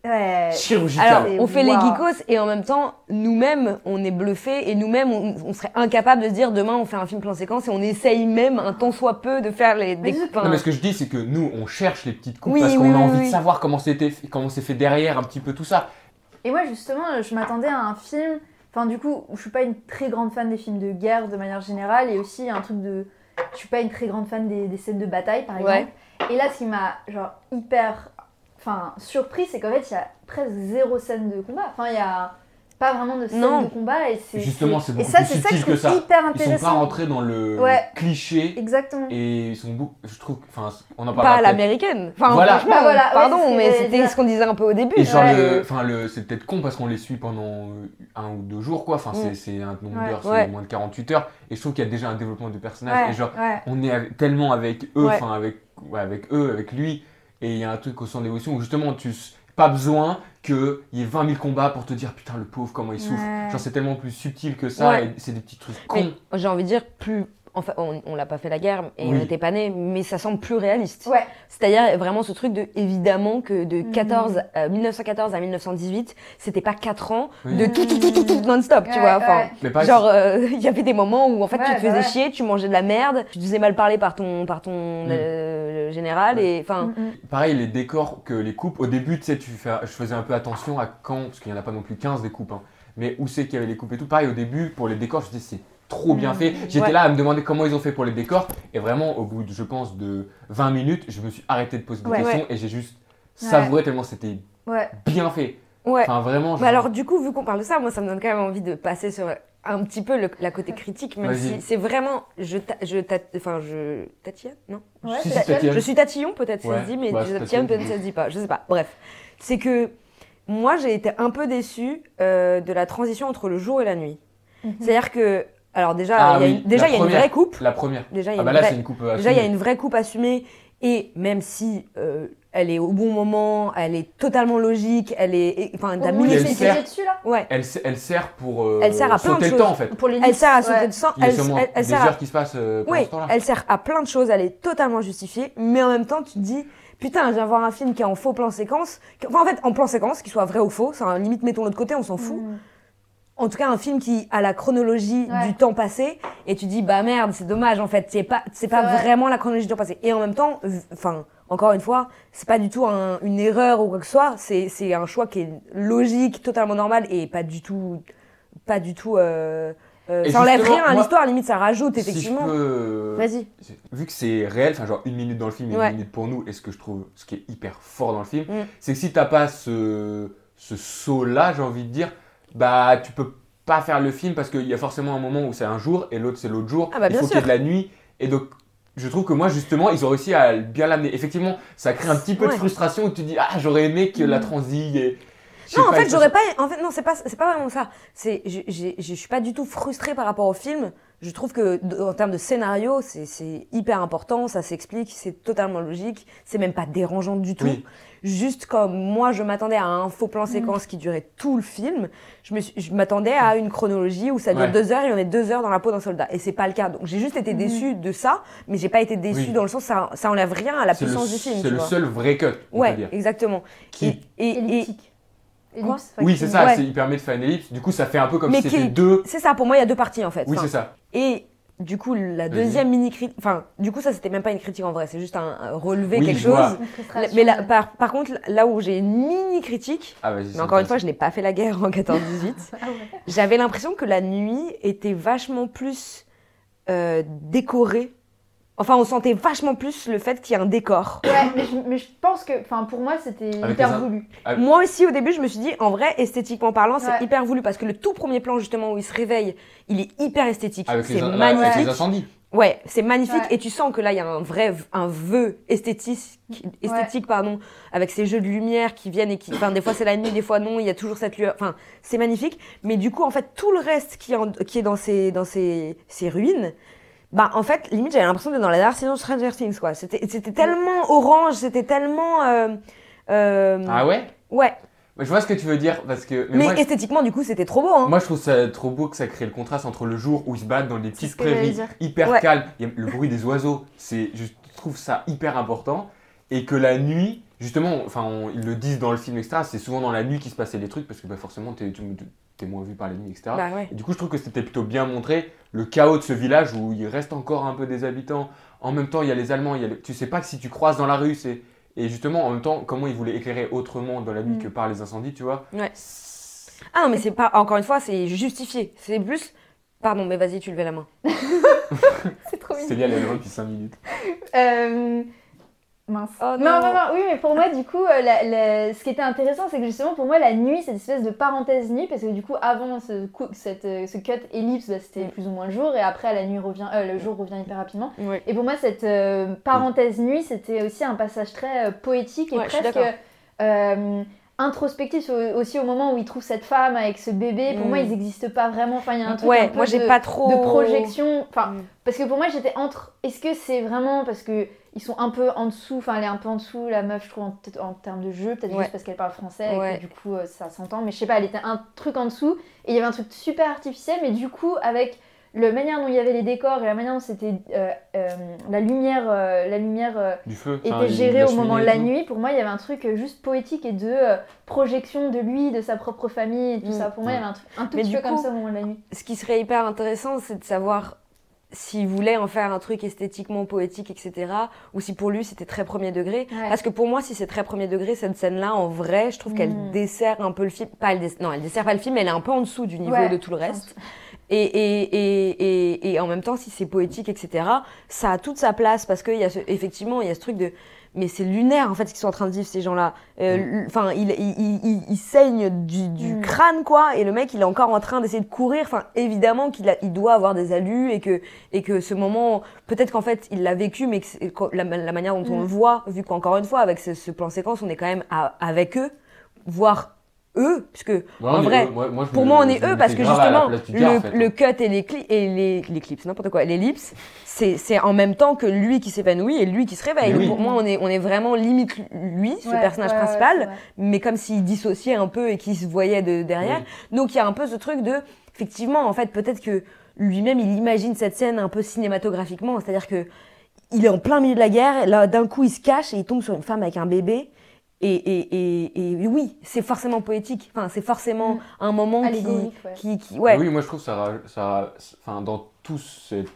Ouais. chirurgical. Alors, Et on fait les geekos et en même temps, nous-mêmes, on est bluffés et nous-mêmes, on, on serait incapable de se dire demain, on fait un film plan séquence et on essaye même un tant soit peu de faire les. Enfin, Non mais ce que je dis c'est que nous on cherche les petites coupes Oui, parce qu'on oui, a envie oui. de savoir comment c'était comment c'est fait derrière un petit peu tout ça. Et moi, justement, je m'attendais à un film. Enfin, du coup, je suis pas une très grande fan des films de guerre de manière générale, et aussi un truc de. Je suis pas une très grande fan des, des scènes de bataille, par Ouais. exemple. Et là, ce qui m'a genre hyper, enfin, surpris, c'est qu'en fait, il y a presque zéro scène de combat. Enfin, il y a pas vraiment de scène Non. de combat, et c'est. Justement, c'est Et beaucoup ça, plus c'est ça que subtil que ça. hyper Ils sont pas intéressant. rentrés dans le Ouais. cliché Exactement. et ils sont beaucoup je trouve enfin on en pas parlera à l'américaine. Enfin, Voilà. franchement, Bah voilà, ouais, pardon, que mais c'était ce qu'on disait un peu au début. Et genre Ouais. le enfin le c'est peut-être con parce qu'on les suit pendant euh, un ou deux jours quoi. Enfin c'est Mm. c'est un nombre Ouais. d'heures, c'est Ouais. moins de 48 heures et je trouve qu'il y a déjà un développement de personnage Ouais, et genre ouais. on est avec- tellement avec eux, Ouais. enfin avec, ouais, avec eux, avec lui, et il y a un truc au centre d'évolution où justement tu pas besoin qu'il y ait 20 000 combats pour te dire putain le pauvre comment il souffre. Ouais. Genre c'est tellement plus subtil que ça, Ouais. et c'est des petits trucs cons. j'ai envie de dire, plus. Enfin, on, on l'a pas fait la guerre et on n'était pas nés, mais ça semble plus réaliste. Ouais. C'est-à-dire vraiment ce truc de, évidemment, que de Mhm. 14, euh, 1914 à 1918, c'était pas 4 ans Oui. de tout, tout, tout, tout, tout non-stop, tu vois. Enfin, ouais. Genre, euh, il y avait des moments où en fait tu te faisais bah ouais. chier, tu mangeais de la merde, tu te faisais mal parler par ton, par ton Mm. euh, général. Et enfin, Mm, mm. Pareil, les décors, que les coupes, au début, tu sais, tu fais, je faisais un peu attention à quand, parce qu'il n'y en a pas non plus 15 des coupes, hein, mais où c'est qu'il y avait les coupes et tout. Pareil, au début, pour les décors, je disais, c'est trop bien fait. J'étais Ouais. là à me demander comment ils ont fait pour les décors, et vraiment, au bout, de, je pense, de 20 minutes, je me suis arrêté de poser des Ouais. questions, et j'ai juste savouré tellement c'était Ouais. bien fait. ouais. Enfin, vraiment. je- Mais alors, du coup, vu qu'on parle de ça, moi, ça me donne quand même envie de passer sur un petit peu le, la côté critique, même si c'est vraiment. Je, ta- je, ta- enfin, je. Tatillonne Non? Ouais, Si, si, t'as- Tatiana. Je suis tatillon, peut-être Ouais. ça se dit, mais je tatillonne, tatillon. peut-être ça se dit pas. Je sais pas. Bref. C'est que moi, j'ai été un peu déçue euh, de la transition entre le jour et la nuit. Mhm. C'est-à-dire que. Alors, déjà, Ah il y a, oui, une, déjà, il y a une vraie coupe. La première. Déjà, il y a Ah bah une là, vraie- une coupe. Déjà, il y a assumée. une vraie coupe assumée. Et même si euh, elle est au bon moment, elle est totalement logique, elle est. Enfin, t'as mis tiré dessus là Ouais. Elle, se- elle sert pour euh, Elle sert à plein de sauter le choses. temps, en fait. Pour les Elle sert à ouais. sauter de sang. Il y a Elle, sûrement elle- elle des sert à heures qui se passent euh, pendant Oui, ce temps-là. elle sert à plein de choses, elle est totalement justifiée, mais en même temps, tu te dis, putain, je viens voir un film qui est en faux plan séquence, enfin en fait, en plan séquence, qu'il soit vrai ou faux, c'est un limite, mettons l'autre côté, on s'en fout. Mm. En tout cas, un film qui a la chronologie Ouais. du temps passé, et tu dis, bah merde, c'est dommage, en fait, c'est pas, c'est pas vrai. vraiment la chronologie du temps passé. Et en même temps, enfin, encore une fois, c'est pas du tout un- une erreur ou quoi que ce soit, c'est, c'est un choix qui est logique, totalement normal, et pas du tout, pas du tout, euh, euh, ça enlève rien à l'histoire, limite, ça rajoute, Si effectivement. peux, Vas-y. Vu que c'est réel, enfin genre une minute dans le film et Ouais. une minute pour nous, et ce que je trouve, ce qui est hyper fort dans le film, Mm. c'est que si t'as pas ce, ce saut-là, j'ai envie de dire, bah tu peux pas faire le film parce qu'il y a forcément un moment où c'est un jour et l'autre c'est l'autre jour. Ah bah, Il bien faut qu'il y ait de la nuit. Et donc, je trouve que moi justement, ils ont réussi à bien l'amener. Effectivement, ça crée un petit peu de frustration où tu dis, ah j'aurais aimé que la Mm. transi et... Non, en fait, j'aurais pas. En fait, non, c'est pas, c'est pas vraiment ça. C'est, je, suis pas du tout frustrée par rapport au film. Je trouve que, en termes de scénario, c'est, c'est hyper important. Ça s'explique, c'est totalement logique. C'est même pas dérangeant du tout. Oui. Juste comme moi, je m'attendais à un faux plan séquence qui durait tout le film. Je, me suis- je m'attendais à une chronologie où ça dure Ouais. deux heures et on est deux heures dans la peau d'un soldat. Et c'est pas le cas. Donc j'ai juste été déçue de ça, mais j'ai pas été déçue Oui. dans le sens ça, ça enlève rien à la C'est le, puissance du film. c'est tu le vois. seul vrai cut, on Ouais, peut dire. exactement. Qui- Et, et, Ellipse, Oui, c'est ça, Ouais. c'est- il permet de faire une ellipse. Du coup, ça fait un peu comme Mais si c'était qui- deux. c'est ça. Pour moi, il y a deux parties en fait. Oui, Enfin, c'est ça. Et du coup, la deuxième mini critique, enfin, du coup, ça c'était même pas une critique en vrai, c'est juste un, Oui, quelque chose. Mais là, par, par contre, là où j'ai une mini critique, Ah, vas-y. mais encore une fois, je n'ai pas fait la guerre en 14-18, Ah ouais. j'avais l'impression que la nuit était vachement plus euh, décorée. Enfin, on sentait vachement plus le fait qu'il y ait un décor. Ouais, mais je, mais je pense que, enfin, pour moi, c'était Avec hyper les voulu. Ah, Moi aussi, au début, je me suis dit, en vrai, esthétiquement parlant, c'est Ouais. hyper voulu parce que le tout premier plan, justement, où il se réveille, il est hyper esthétique. Avec les, C'est in- avec magnifique. les incendies. Ouais, c'est magnifique Ouais. et tu sens que là il y a un vrai un vœu esthétique esthétique pardon avec ces jeux de lumière qui viennent et qui enfin des fois c'est la nuit des fois non il y a toujours cette lueur enfin c'est magnifique mais du coup en fait tout le reste qui est en- qui est dans ces dans ces ces ruines bah en fait limite j'avais l'impression d'être dans la dernière saison de Stranger Things quoi c'était c'était tellement orange c'était tellement euh, euh, Ah ouais? Ouais Mais Je vois ce que tu veux dire parce que. mais, moi, esthétiquement du coup c'était trop beau hein moi, je trouve ça trop beau que ça crée le contraste entre le jour où ils se battent dans des petites prairies hyper Ouais. calmes, il y a le bruit des oiseaux, c'est, je trouve ça hyper important. Et que la nuit, justement, enfin, on- ils le disent dans le film, etc., c'est souvent dans la nuit qu'il se passait les trucs parce que bah, forcément, t'es, tu- t'es moins vu par nuit, etc. bah ouais Et du coup, je trouve que c'était plutôt bien montré le chaos de ce village où il reste encore un peu des habitants. En même temps, il y a les Allemands. Il y a le- Tu sais pas que si tu croises dans la rue, c'est. Et justement, en même temps, comment ils voulaient éclairer autrement dans la nuit Mm. que par les incendies, tu vois Ouais. ah non mais c'est pas encore une fois c'est justifié c'est plus pardon mais vas-y tu levais la main C'est trop mignon. Célia, elle est depuis 5 minutes. Euh, Mince. Oh non. non. non, non, oui, mais pour moi, du coup, euh, la- la- ce qui était intéressant, c'est que justement, pour moi, la nuit, c'est une espèce de parenthèse nuit, parce que du coup, avant ce, coup- cette, euh, ce cut ellipse, bah, c'était Mm. plus ou moins le jour, et après, la nuit revient, euh, le jour revient hyper rapidement. Et pour moi, cette euh, parenthèse nuit, c'était aussi un passage très euh, poétique et Ouais, presque introspectif au- aussi au moment où il trouve cette femme avec ce bébé. Pour Mm. moi, ils n'existent pas vraiment. Enfin, il y a un truc un peu moi de- pas trop de projection. Enfin, Mm. parce que pour moi, j'étais entre. Est-ce que c'est vraiment parce que ils sont un peu en dessous. Enfin, elle est un peu en dessous. La meuf, je trouve en, termes de jeu, peut-être Ouais. juste parce qu'elle parle français Ouais. et que du coup euh, ça s'entend. Mais je sais pas, elle était un truc en dessous et il y avait un truc super artificiel. Mais du coup, avec la manière dont il y avait les décors et la manière dont c'était euh, euh, la lumière, euh, la lumière euh, Du feu. était enfin, gérée au moment de la nuit. Pour moi, il y avait un truc juste poétique et de euh, projection de lui, de sa propre famille et tout Mm. ça. Pour moi, il y avait un truc un tout Mais petit peu comme coup, ça au moment de la nuit. ce qui serait hyper intéressant c'est de savoir s'il voulait en faire un truc esthétiquement poétique, etc. Ou si pour lui c'était très premier degré. Ouais. Parce que pour moi, si c'est très premier degré, cette scène-là, en vrai, je trouve qu'elle Mm. dessert un peu le film. Pas elle Non, elle dessert pas le film, elle est un peu en dessous du niveau Ouais, de tout le reste. Et, et, et, et, et en même temps, si c'est poétique, etc., ça a toute sa place parce qu'il y a ce, effectivement, il y a ce truc de. Mais c'est lunaire en fait ce qu'ils sont en train de vivre ces gens-là. Euh, l- Enfin, il, il, il, il- il saigne du, du Mm. crâne quoi, et le mec il est encore en train d'essayer de courir. Enfin, évidemment qu'il a, il doit avoir des alus et que et que ce moment, peut-être qu'en fait il l'a vécu, mais que la, la manière dont on Mm. le voit, vu qu'encore une fois avec ce, ce plan séquence, on est quand même à- avec eux, voire eux, puisque Ouais, en on est vrai, eux. Moi, pour me- moi, on est eux parce que justement, le, gars, en fait. le cut et les, cli- et les, les clips, n'importe quoi, l'ellipse, c'est c'est en même temps que lui qui s'épanouit et lui qui se réveille. Oui. Pour moi, on est, on est vraiment limite lui, ce Ouais, personnage principal, mais comme s'il dissociait un peu et qu'il se voyait de derrière. Donc il y a un peu ce truc de, effectivement, en fait, peut-être que lui-même, il imagine cette scène un peu cinématographiquement, c'est-à-dire que il est en plein milieu de la guerre, et là, d'un coup, il se cache et il tombe sur une femme avec un bébé. Et, et, et, et oui, c'est forcément poétique. Enfin, c'est forcément Mm. un moment qui, ouais. qui, qui- ouais. Oui, moi je trouve ça, ça enfin, dans toute cette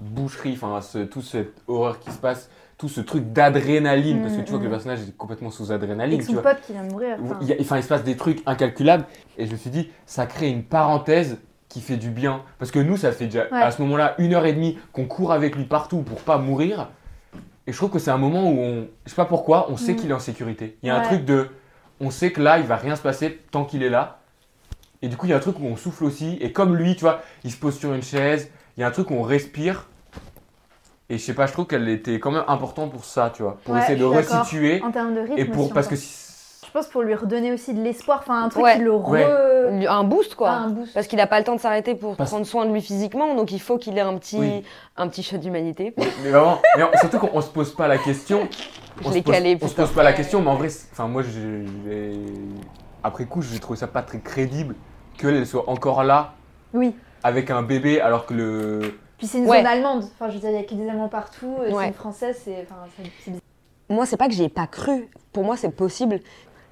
boucherie, enfin, ce, toute cette horreur qui se passe, tout ce truc d'adrénaline, parce que tu vois que le Mm, mm. personnage est complètement sous adrénaline, tu son pote qui vient de mourir. enfin. Il, enfin, se passe des trucs incalculables, et je me suis dit, ça crée une parenthèse qui fait du bien. Parce que nous, ça fait déjà Ouais. à ce moment-là une heure et demie qu'on court avec lui partout pour pas mourir. Et je trouve que c'est un moment où on, je sais pas pourquoi, on sait Mm. qu'il est en sécurité. Il y a un truc de, on sait que là, il va rien se passer tant qu'il est là. Et du coup, il y a un truc où on souffle aussi. Et comme lui, tu vois, il se pose sur une chaise. Il y a un truc où on respire. Et je sais pas, je trouve qu'elle était quand même importante pour ça, tu vois, pour Ouais, essayer de resituer En termes de rythme. et pour aussi, parce que si- pense pour lui redonner aussi de l'espoir, enfin un truc Ouais. qui le re... Ouais. Un boost, quoi. Ah, un boost. Parce qu'il n'a pas le temps de s'arrêter pour Parce- prendre soin de lui physiquement, donc il faut qu'il ait un petit, Oui. un petit shot d'humanité. Mais vraiment, mais on- surtout qu'on on se pose pas la question. Je On l'ai se pose- calé, On se pose pas la question, mais en vrai, enfin moi, j'ai- j'ai- après coup, j'ai trouvé ça pas très crédible qu'elle soit encore là Oui. avec un bébé alors que le. Puis c'est une Ouais. zone allemande. Enfin, je veux dire, il y a que des Allemands partout. euh, Ouais. C'est une française, c'est. Enfin, bizarre. Moi, c'est pas que j'y ai pas cru. Pour moi, c'est possible.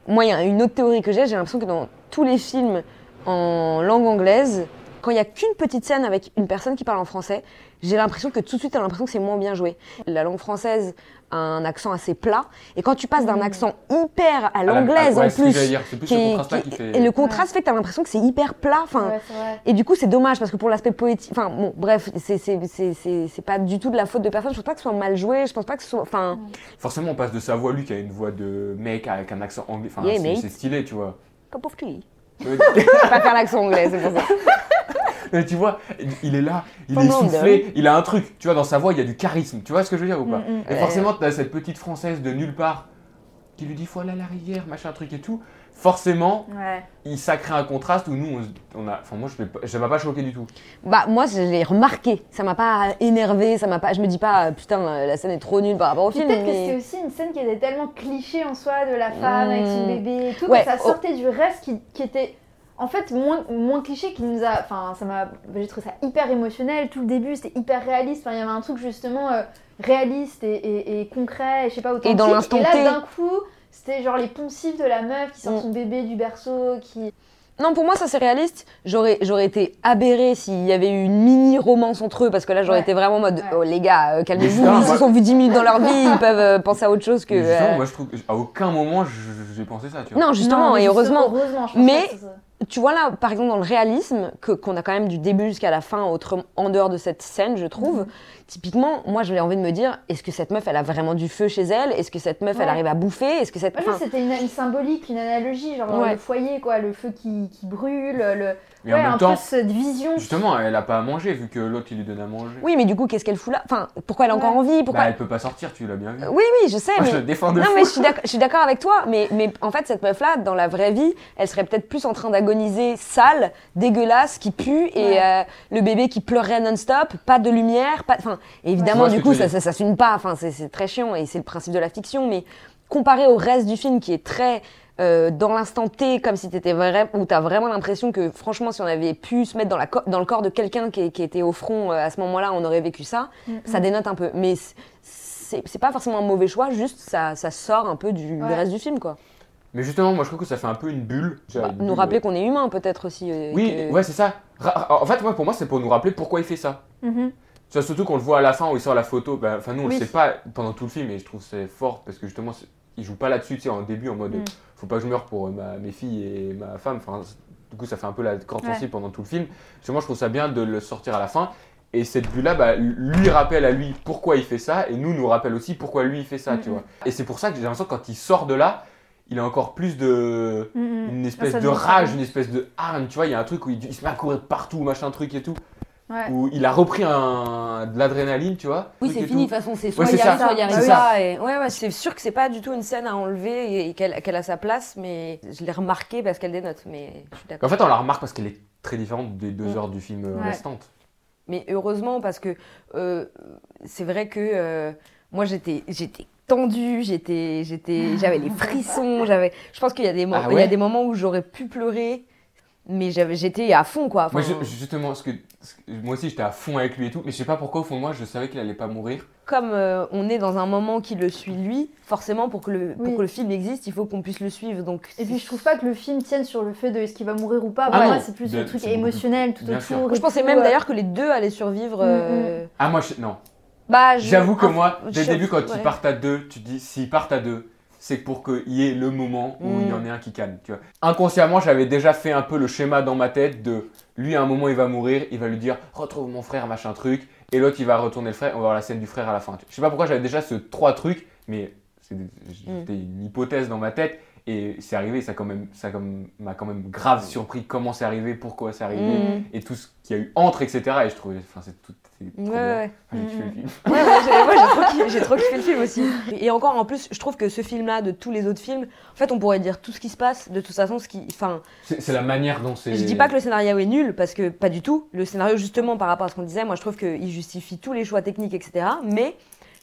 Moi, il y a une autre théorie que j'ai. J'ai l'impression que dans tous les films en langue anglaise, quand il y a qu'une petite scène avec une personne qui parle en français, j'ai l'impression que tout de suite, t'as l'impression que c'est moins bien joué. La langue française a un accent assez plat. Et quand tu passes d'un Mm. accent hyper à la- l'anglaise ah, ouais, en plus, dire, c'est plus qui ce est- contraste-là qui- qui fait. et le contraste fait que t'as l'impression que c'est hyper plat. Enfin, Ouais. Et du coup, c'est dommage parce que pour l'aspect poétique, enfin bon, bref, c'est- c'est c'est- c'est- c'est pas du tout de la faute de personne. Je pense pas que ce soit mal joué. Je pense pas que ce soit, enfin, Forcément, on passe de sa voix, lui, qui a une voix de mec avec un accent anglais. Enfin, Yeah, c'est- stylé, tu vois. cup of tea. Pas faire l'accent anglais, c'est pour ça. Mais tu vois, il est là, il est soufflé, il a un truc, tu vois, dans sa voix, il y a du charisme. Tu vois ce que je veux dire ou pas Mm, mm. Et forcément, t'as cette petite française de nulle part qui lui dit faut aller à la rivière, machin, truc et tout. Forcément, Ouais. il ça crée un contraste où nous, on, a. Enfin, moi, je ça m'a pas choqué du tout. Bah moi, je l'ai remarqué. Ça m'a pas énervé. Ça m'a pas. Je me dis pas, euh, putain, euh, la scène est trop nulle par rapport au Puis film. peut-être que c'était aussi une scène qui était tellement cliché en soi de la femme avec son Mm. bébé et tout, Ouais, que ça oh. sortait du reste qui, qui était en fait moins, moins cliché qui nous a. Enfin, ça m'a. J'ai trouvé ça hyper émotionnel. Tout le début c'était hyper réaliste. Enfin, il y avait un truc justement euh, réaliste et, et- et concret, et je sais pas, authentique. dans l'instant Et là d'un coup, c'était genre les poncifs de la meuf qui sort Mm. son bébé du berceau, qui. Non, pour moi, ça c'est réaliste. J'aurais, j'aurais été aberrée s'il y avait eu une mini romance entre eux, parce que là, j'aurais Ouais. été vraiment en mode, Ouais. oh les gars, euh, calmez-vous. Ils se sont vus 10 minutes dans leur vie, ils peuvent euh, penser à autre chose que. Euh, moi, je trouve qu'à aucun moment, je- j'ai pensé ça, tu vois. Non, justement, Non, et justement, heureusement. heureusement, je pense Mais- que Tu vois là, par exemple, dans le réalisme, que, qu'on a quand même du début jusqu'à la fin, en dehors de cette scène, je trouve, Mhm. typiquement, moi j'avais envie de me dire, est-ce que cette meuf, elle a vraiment du feu chez elle? Est-ce que cette meuf, elle arrive à bouffer? Est-ce que cette. Enfin, c'était une, une symbolique, une analogie, genre Ouais. le foyer, quoi, le feu qui, qui brûle, le. Mais ouais, en même un temps, peu cette vision. justement, elle a pas à manger vu que l'autre, il lui donne à manger. Oui, mais du coup, qu'est-ce qu'elle fout là? Enfin, pourquoi elle a encore Ouais. envie? Bah, Pourquoi elle peut pas sortir, tu l'as bien vu. Oui, oui, je sais, Moi, mais. je le défends de Non, fou. mais je suis d'accord- avec toi, mais, mais en fait, cette meuf-là, dans la vraie vie, elle serait peut-être plus en train d'agoniser sale, dégueulasse, qui pue, et Ouais. euh, le bébé qui pleurait non-stop, pas de lumière, pas. Enfin, évidemment, du coup, ça, ça, ça filme pas, enfin, c'est c'est très chiant, et c'est le principe de la fiction, mais comparé au reste du film qui est très. Euh, dans l'instant T, comme si t'étais vrai, où t'as vraiment l'impression que, franchement, si on avait pu se mettre dans, la co- dans le corps de quelqu'un qui, qui était au front euh, à ce moment-là, on aurait vécu ça Mm, ça dénote un peu. Mais c'est pas forcément un mauvais choix, juste ça, ça sort un peu du, reste du film, quoi. Mais justement, moi, je trouve que ça fait un peu une bulle. Tu vois, Bah, une nous bulle, rappeler euh, qu'on est humain, peut-être aussi. euh, Oui, que- ouais, c'est ça. Ra- En fait, moi, pour moi, c'est pour nous rappeler pourquoi il fait ça. Vois, surtout qu'on le voit à la fin où il sort la photo. bah, Enfin, nous, on Oui. le sait pas pendant tout le film et je trouve que c'est fort parce que justement, c'est- il joue pas là-dessus, tu sais, en début, en mode Mm. faut pas que je meure pour euh, ma- mes filles et ma femme. Enfin, du coup, ça fait un peu la corde Ouais. sensible pendant tout le film. Justement, je trouve ça bien de le sortir à la fin. Et cette vue-là, bah, lui rappelle à lui pourquoi il fait ça, et nous nous rappelle aussi pourquoi lui il fait ça, tu vois. Et c'est pour ça que j'ai l'impression que quand il sort de là, il a encore plus de, Mm, une espèce ça de rage, une espèce de hargne, tu vois. Il y a un truc où il, il se met à courir partout, machin truc et tout. Ouais. Où il a repris un, de l'adrénaline, tu vois. Oui, c'est fini, de tout. toute façon, c'est soit Ouais, il y c'est arrive, ça. soit il y arrive C'est pas. Et... Ouais, ouais, c'est sûr que c'est pas du tout une scène à enlever et qu'elle a sa place, mais je l'ai remarqué parce qu'elle dénote, mais je suis d'accord. En fait, on la remarque parce qu'elle est très différente des deux Mm. heures du film euh, Ouais. restantes. Mais heureusement, parce que euh, c'est vrai que euh, moi j'étais j'étais tendue, j'étais j'étais j'avais les frissons, j'avais je pense qu'il y a des Ah il y a ouais des moments où j'aurais pu pleurer mais j'étais à fond quoi. Moi, Enfin, je- justement, ce que- moi aussi, j'étais à fond avec lui et tout, mais je sais pas pourquoi, au fond de moi, je savais qu'il allait pas mourir. comme euh, on est dans un moment qui le suit lui, forcément pour que le pour que le film existe, il faut qu'on puisse le suivre. Donc Et puis je trouve pas que le film tienne sur le fait de est-ce qu'il va mourir ou pas. Ah moi, c'est plus de- le truc c'est beaucoup émotionnel tout Bien autour. je pensais même euh, d'ailleurs que les deux allaient survivre. euh, Ah, moi, je- non. Bah, je- J'avoue que moi, dès le début, quand ouais. ils partent à deux, tu te dis, s'ils partent à deux, c'est pour qu'il y ait le moment où il y Mm. en ait un qui calme, tu vois. Inconsciemment, j'avais déjà fait un peu le schéma dans ma tête de lui, à un moment, il va mourir, il va lui dire, retrouve mon frère, machin truc, et l'autre, il va retourner le frère, on va voir la scène du frère à la fin. Je sais pas pourquoi j'avais déjà ce trois trucs, mais c'est- c'était une hypothèse dans ma tête. Et c'est arrivé, ça quand même, ça comme m'a quand même grave surpris comment c'est arrivé, pourquoi c'est arrivé, Mm. et tout ce qu'il y a eu entre, etc. Et je trouvais, enfin, c'est tout, c'est trop Ouais, bien. ouais. Enfin, j'ai kiffé le Mm. film. Ouais, ouais, j'ai, moi, j'ai trop kiffé, j'ai trop kiffé le film aussi. Et encore, en plus, je trouve que ce film-là, de tous les autres films, en fait, on pourrait dire tout ce qui se passe, de toute façon, ce qui. Enfin, C'est c'est la manière dont c'est. je dis pas que le scénario est nul, parce que pas du tout. Le scénario, justement, par rapport à ce qu'on disait, moi, je trouve qu'il justifie tous les choix techniques, etc. Mais.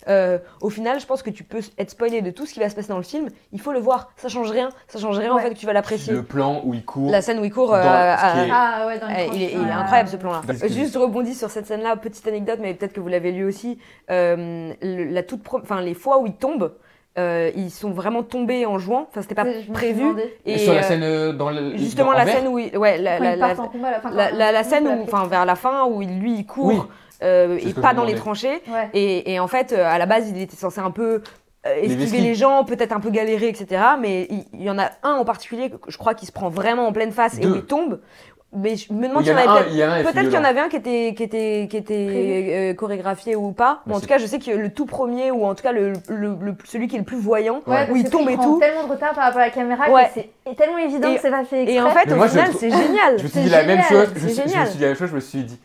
Euh, au final, je pense que tu peux être spoilé de tout ce qui va se passer dans le film. Il faut le voir. Ça change rien. Ça change rien en fait que tu vas l'apprécier. Le plan où il court. La scène où il court. Euh, à- est- Ah ouais, dans les Eh, il, est, il incroyable ce plan-là. Juste rebondis sur cette scène-là, petite anecdote, mais peut-être que vous l'avez lu aussi. Euh, le- la toute enfin, les fois où ils tombent, euh, ils sont vraiment tombés en jouant. Enfin, c'était pas prévu. Et sur la scène euh, dans le. justement dans- la scène où, il- ouais, la, scène il où, enfin, vers la fin où il- lui il court Oui. Euh, et pas dans les tranchées. Ouais. Et, et en fait, euh, à la base, il était censé un peu euh, esquiver les gens, peut-être un peu galérer, etc. Mais il, il y en a un en particulier, je crois, qui se prend vraiment en pleine face et où il tombe. Mais je me Il demande y s'il en y en a avait un, peut-être il y en a un, il est Peut-être qu'il y en avait un qui était, qui était, qui était euh, chorégraphié ou pas. Mais Ouais, en tout cas, je sais que le tout premier, ou en tout cas le, le- le- celui qui est le plus voyant, Ouais, où il tombe il et tout. tellement de retard par rapport à la caméra Ouais. que c'est tellement évident Et- que c'est pas fait exprès. Et en fait, Mais au moi, final, c'est génial. Je me suis dit la même chose. Je, me suis dit la même chose. Je me suis dit.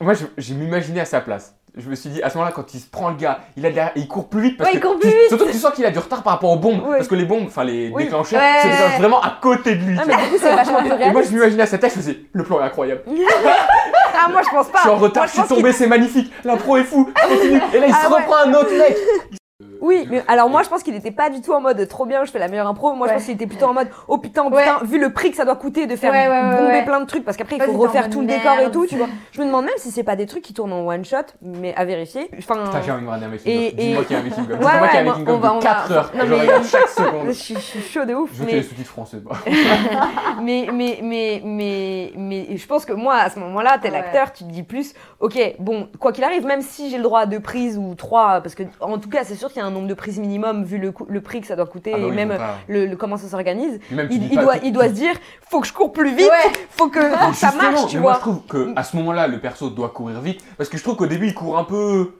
Moi, je, j'ai m'imaginé à sa place. Je me suis dit, à ce moment-là, quand il se prend le gars, il, a de la- il court plus vite. Parce Ouais, il que court tu- plus vite. Surtout que tu sens qu'il a du retard par rapport aux bombes. Ouais. Parce que les bombes, enfin les Oui. déclencheurs, Ouais. vraiment à côté de lui. Ah, tu mais vois. du coup, c'est vachement plus Et moi, réaliste. je m'imaginais à sa tête, je me disais, le plan est incroyable. Ah, moi, je pense pas. Je suis en retard, Moi, je suis pense tombé, c'est magnifique. L'impro est fou. Continue. Et là, il Ah se ouais. reprend un autre mec. Oui, mais alors moi je pense qu'il était pas du tout en mode trop bien, je fais la meilleure impro. Moi je pense qu'il était plutôt en mode oh putain, oh, Ouais. putain, vu le prix que ça doit coûter de faire Ouais, ouais, ouais, bomber ouais. plein de trucs parce qu'après il faut refaire tout le décor et tout, tu vois. Je me demande même si c'est pas des trucs qui tournent en one shot, mais à vérifier. Enfin, Putain, j'ai envie de regarder un making Et-. Dis-moi qu'il y a un making of. Ouais, Dis-moi qu'il y a ouais, un making on of va- on de va- 4 heures. Non, Je mais- regarde chaque je seconde. suis, je suis chaud de ouf. Je veux mais- les sous-titres français. bah. mais, mais, mais, mais, mais je pense que moi, à ce moment-là, tel Ouais. acteur, tu te dis plus, ok, bon, quoi qu'il arrive, même si j'ai le droit à deux prises ou trois, parce que en tout cas, c'est sûr qu'il y a un nombre de prises minimum vu le, prix que ça doit coûter Ah bah et même pas- le, le- comment ça s'organise. Il, doit, tout- il doit tout- se dire, faut que je cours plus vite, Ouais. faut que ça marche, tu mais moi vois. je trouve qu'à ce moment-là, le perso doit courir vite. Parce que je trouve qu'au début, il court un peu.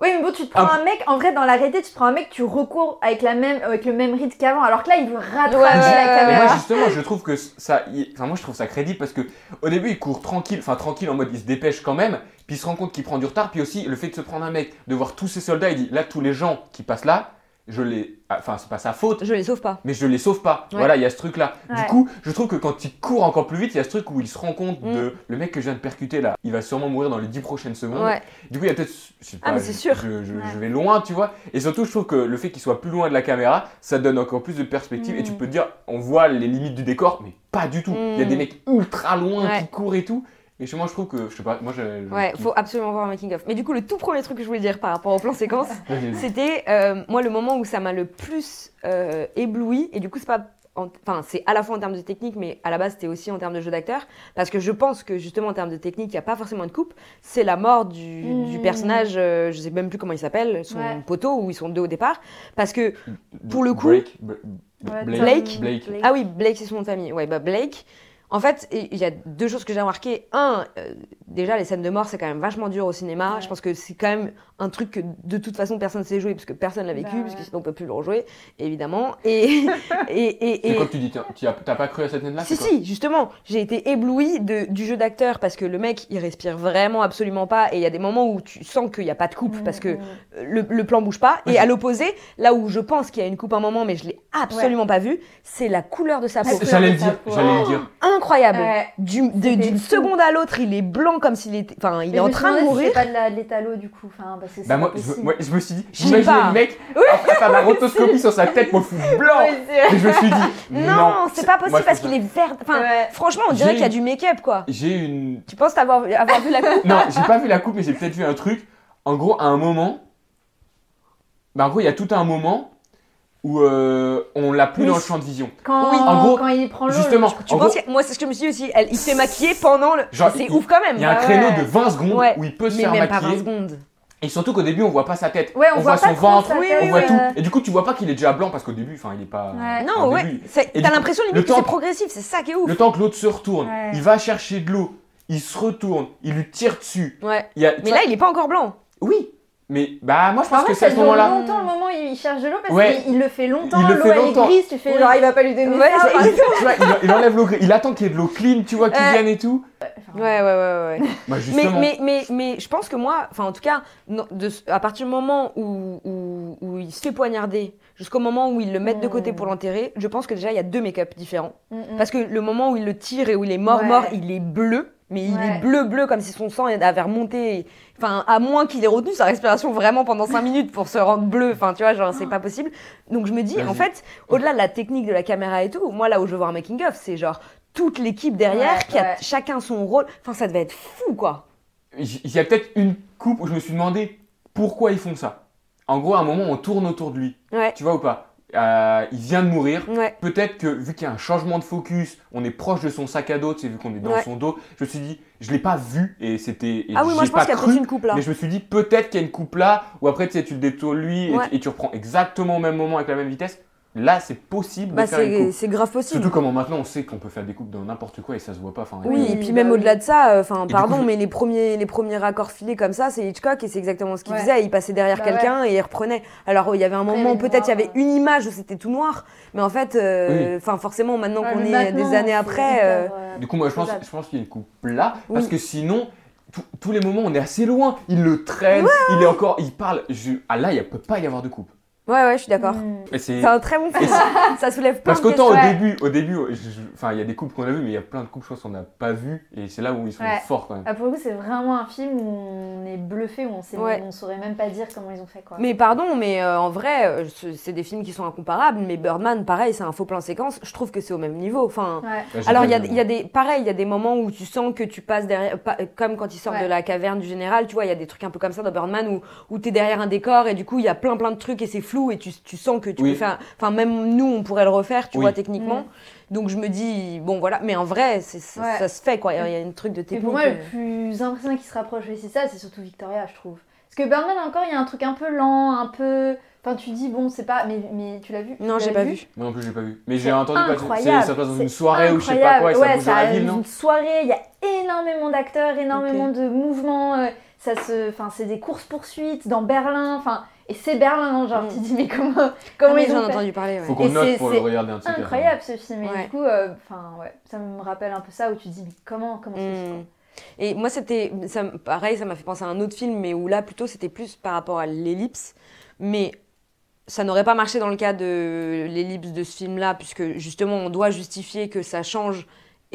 Oui, mais bon, tu te prends Ah. un mec, en vrai, dans la réalité, tu te prends un mec, tu recours avec, la même, avec le même rythme qu'avant, alors que là, il veut rattraper Ouais, ouais, la caméra. moi, justement, je trouve que ça. il- Enfin, moi, je trouve ça crédible parce que au début, il court tranquille. Enfin, tranquille en mode il se dépêche quand même. Puis il se rend compte qu'il prend du retard. Puis aussi, le fait de se prendre un mec, de voir tous ces soldats, il dit là, tous les gens qui passent là, je les. Enfin, c'est pas sa faute. Je les sauve pas. mais je les sauve pas. Ouais. Voilà, il y a ce truc là. Du coup, je trouve que quand il court encore plus vite, il y a ce truc où il se rend compte Mm. de le mec que je viens de percuter là, il va sûrement mourir dans les 10 prochaines secondes. Ouais. Du coup, il y a peut-être. Ah, mais c'est sûr. Je, je- Ouais. je vais loin, tu vois. Et surtout, je trouve que le fait qu'il soit plus loin de la caméra, ça donne encore plus de perspective. Et tu Mm. peux te dire, on voit les limites du décor, mais pas du tout. Il y a Mm. des mecs ultra loin qui courent et tout. Et chez moi, je trouve que, je sais pas, moi, j'ai. Ouais, faut absolument voir un making of. Mais du coup, le tout premier truc que je voulais dire par rapport au plan séquence, c'était euh, moi le moment où ça m'a le plus euh, ébloui et du coup c'est pas en- enfin, c'est à la fois en termes de technique, mais à la base, c'était aussi en termes de jeu d'acteur. Parce que je pense que justement, en termes de technique, il n'y a pas forcément de coupe. C'est la mort du, du Mm. personnage, euh, je sais même plus comment il s'appelle, son Ouais. poteau, où ils sont deux au départ. Parce que Pour le coup- Blake. Blake. Ah oui, Blake, c'est son nom de famille. Ouais, bah Blake. En fait, il y a deux choses que j'ai remarquées. Un, euh, déjà, les scènes de mort, c'est quand même vachement dur au cinéma. Ouais. Je pense que c'est quand même un truc que de toute façon personne ne sait jouer parce que personne l'a vécu, Bah parce que ouais. sinon on peut plus le rejouer, évidemment. Et, et, et, C'est et- quoi que tu dis tu as- T'as pas cru à cette scène-là si, c'est si, justement, j'ai été éblouie de, du jeu d'acteur parce que le mec, il respire vraiment absolument pas. Et il y a des moments où tu sens qu'il n'y a pas de coupe parce que le, le plan bouge pas. Ouais, et à l'opposé, là où je pense qu'il y a une coupe à un moment, mais je l'ai absolument pas vu, c'est la couleur de sa peau. J'allais le dire, j'allais le dire. Incroyable. Ouais. D'une fou. seconde à l'autre, il est blanc comme s'il était. Enfin, il est en train de si mourir. C'est pas de l'étalo du coup, enfin, parce que c'est Bah pas moi je, moi, me suis dit, j'imaginais le mec après faire la rotoscopie sur sa tête pour le foutre blanc. Et je me suis dit, Non, non, c'est pas possible moi, parce qu'il est vert. Enfin, Ouais. franchement, on dirait qu'il y a du make-up, quoi. J'ai une. Tu penses avoir, avoir vu la coupe? Non, j'ai pas vu la coupe, mais j'ai peut-être vu un truc. En gros, à un moment. Bah, en gros, il y a tout un moment où euh, on l'a plus Oui. dans le champ de vision. Quand, Oui. En gros, quand il prend l'eau. Justement, le- Tu en penses gros, que- Moi, c'est ce que je me suis dit aussi. Elle, il se fait maquiller pendant le. Genre, c'est il- ouf quand même. il y a un créneau ouais. de 20 secondes Ouais. où il peut se Mais faire même pas 20 maquiller. secondes. Et surtout qu'au début, on voit pas sa tête. Ouais, on, voit, son pas trop ventre, oui, on voit euh, tout. Et du coup, tu vois pas qu'il est déjà blanc parce qu'au début, enfin, il est pas. Ouais. Non, ouais. T'as l'impression le limite que temps- c'est progressif. C'est ça qui est ouf. Le temps que l'autre se retourne, Ouais. il va chercher de l'eau, il se retourne, il lui tire dessus. Ouais. Il a, Mais vois- là, il est pas encore blanc. oui. Mais bah moi je pense En que c'est à ça ce moment-là. longtemps le moment où il cherche de l'eau parce Ouais. qu'il il le fait longtemps. Il le l'eau fait elle est longtemps. grise, tu fais Oui. genre il va pas lui donner Ouais, ça. Tu vois, il, il enlève l'eau, il attend qu'il y ait de l'eau clean, tu vois, qui Euh. vienne et tout. Ouais, ouais, ouais, ouais. Bah mais, justement. mais, mais, mais je pense que moi, enfin en tout cas, non, de, à partir du moment où, où, où il se fait poignarder jusqu'au moment où ils le mettent de côté Mm. pour l'enterrer, je pense que déjà il y a deux make-up différents. Mm, mm. Parce que le moment où il le tire et où il est mort, Ouais. mort, il est bleu. Mais il Ouais. est bleu, bleu, comme si son sang avait remonté. Enfin, à moins qu'il ait retenu sa respiration vraiment pendant 5 minutes pour se rendre bleu. Enfin, tu vois, genre, c'est pas possible. Donc, je me dis, en fait, au-delà de la technique de la caméra et tout, moi, là où je vois un making-of, c'est genre toute l'équipe derrière Ouais, qui a ouais. chacun son rôle. Enfin, ça devait être fou, quoi. Il y a peut-être une coupe où je me suis demandé pourquoi ils font ça. En gros, à un moment, on tourne autour de lui. Ouais, Tu vois ou pas? Euh, Il vient de mourir. ouais. Peut-être que vu qu'il y a un changement de focus, on est proche de son sac à dos, sais, vu qu'on est dans Ouais. son dos, je me suis dit, je l'ai pas vu et c'était. Ah oui, moi, je pense pas qu'il y a peut-être une coupe là. Mais je me suis dit, peut-être qu'il y a une coupe là, ou après, tu le détournes lui et, et tu reprends exactement au même moment avec la même vitesse. Là, c'est possible Bah, de faire une c'est coupe. c'est grave possible. Surtout comment maintenant on sait qu'on peut faire des coupes dans n'importe quoi et ça se voit pas. Enfin, Oui, et puis bah même oui. au-delà de ça, euh, enfin, pardon, coup, je- mais les premiers, les premiers raccords filés comme ça, c'est Hitchcock et c'est exactement ce qu'il Ouais. faisait. Il passait derrière Bah quelqu'un et il reprenait. Alors, il y avait un Après, moment, peut-être il y avait noirs, une image où c'était tout noir, mais en fait, euh, enfin, forcément, maintenant Ouais, qu'on est maintenant, des années après, euh, euh, Du coup, moi, je pense, faisable. je pense qu'il y a une coupe là, Oui. parce que sinon, tous- les moments, on est assez loin. Il le traîne, il est encore, il parle. Je... Ah là, il ne peut pas y avoir de coupe. Ouais, ouais, je suis d'accord. mm. Et c'est un très bon film. ça soulève plein parce de qu'autant au début, au début, enfin, il y a des coupes qu'on a vues, mais il y a plein de coupes, je pense qu'on n'a pas vues, et c'est là où ils sont Ouais. forts quand même. Ah, pour le coup, c'est vraiment un film où on est bluffé, où on, sait, Ouais. on saurait même pas dire comment ils ont fait quoi. Mais pardon, mais euh, en vrai, euh, ce- c'est des films qui sont incomparables. Mais Birdman, pareil, c'est un faux plan séquence. Je trouve que c'est au même niveau. Enfin, Ouais. Alors il y a, vu, il y a des pareil, il y a des moments où tu sens que tu passes derrière comme quand il sort Ouais. de la caverne du général, tu vois, il y a des trucs un peu comme ça dans Birdman où où tu es derrière un décor et du coup, il y a plein plein de trucs et c'est flou et tu, tu sens que tu Oui. peux faire enfin même nous on pourrait le refaire, tu Oui. vois techniquement. Mm. Donc je me dis bon voilà, mais en vrai, c'est ça, Ouais. ça se fait quoi, il y a- un truc de Et technique. pour moi, le euh, plus impressionnant qui se rapproche aussi ça, c'est surtout Victoria, je trouve. Parce que Birdman, encore, il y a un truc un peu lent, un peu. Enfin, tu dis, bon, c'est pas. Mais, mais tu l'as vu? Non, j'ai pas vu? Moi non plus, j'ai pas vu. Mais j'ai entendu c'est- ça passe dans une soirée ou je sais pas quoi, et ça incroyable. bouge dans la Ouais, ville, ça- non Une soirée, il y a énormément d'acteurs, énormément de mouvements. euh, ça se, enfin, c'est des courses poursuites dans Berlin. Enfin, et c'est Berlin, hein, genre Mm. tu dis mais comment, Ah, comment mais ils j'en ont entendu parler. ouais. Faut qu'on note c'est- pour le c'est regarder un de ces quatre. Incroyable ce film. Et Ouais. du coup, euh, enfin ouais, ça me rappelle un peu ça où tu dis mais comment, comment c'est fait, quoi. Mm. Et moi, c'était ça pareil, ça m'a fait penser à un autre film, mais où là, plutôt, c'était plus par rapport à l'ellipse. Mais ça n'aurait pas marché dans le cas de l'ellipse de ce film-là, puisque justement, on doit justifier que ça change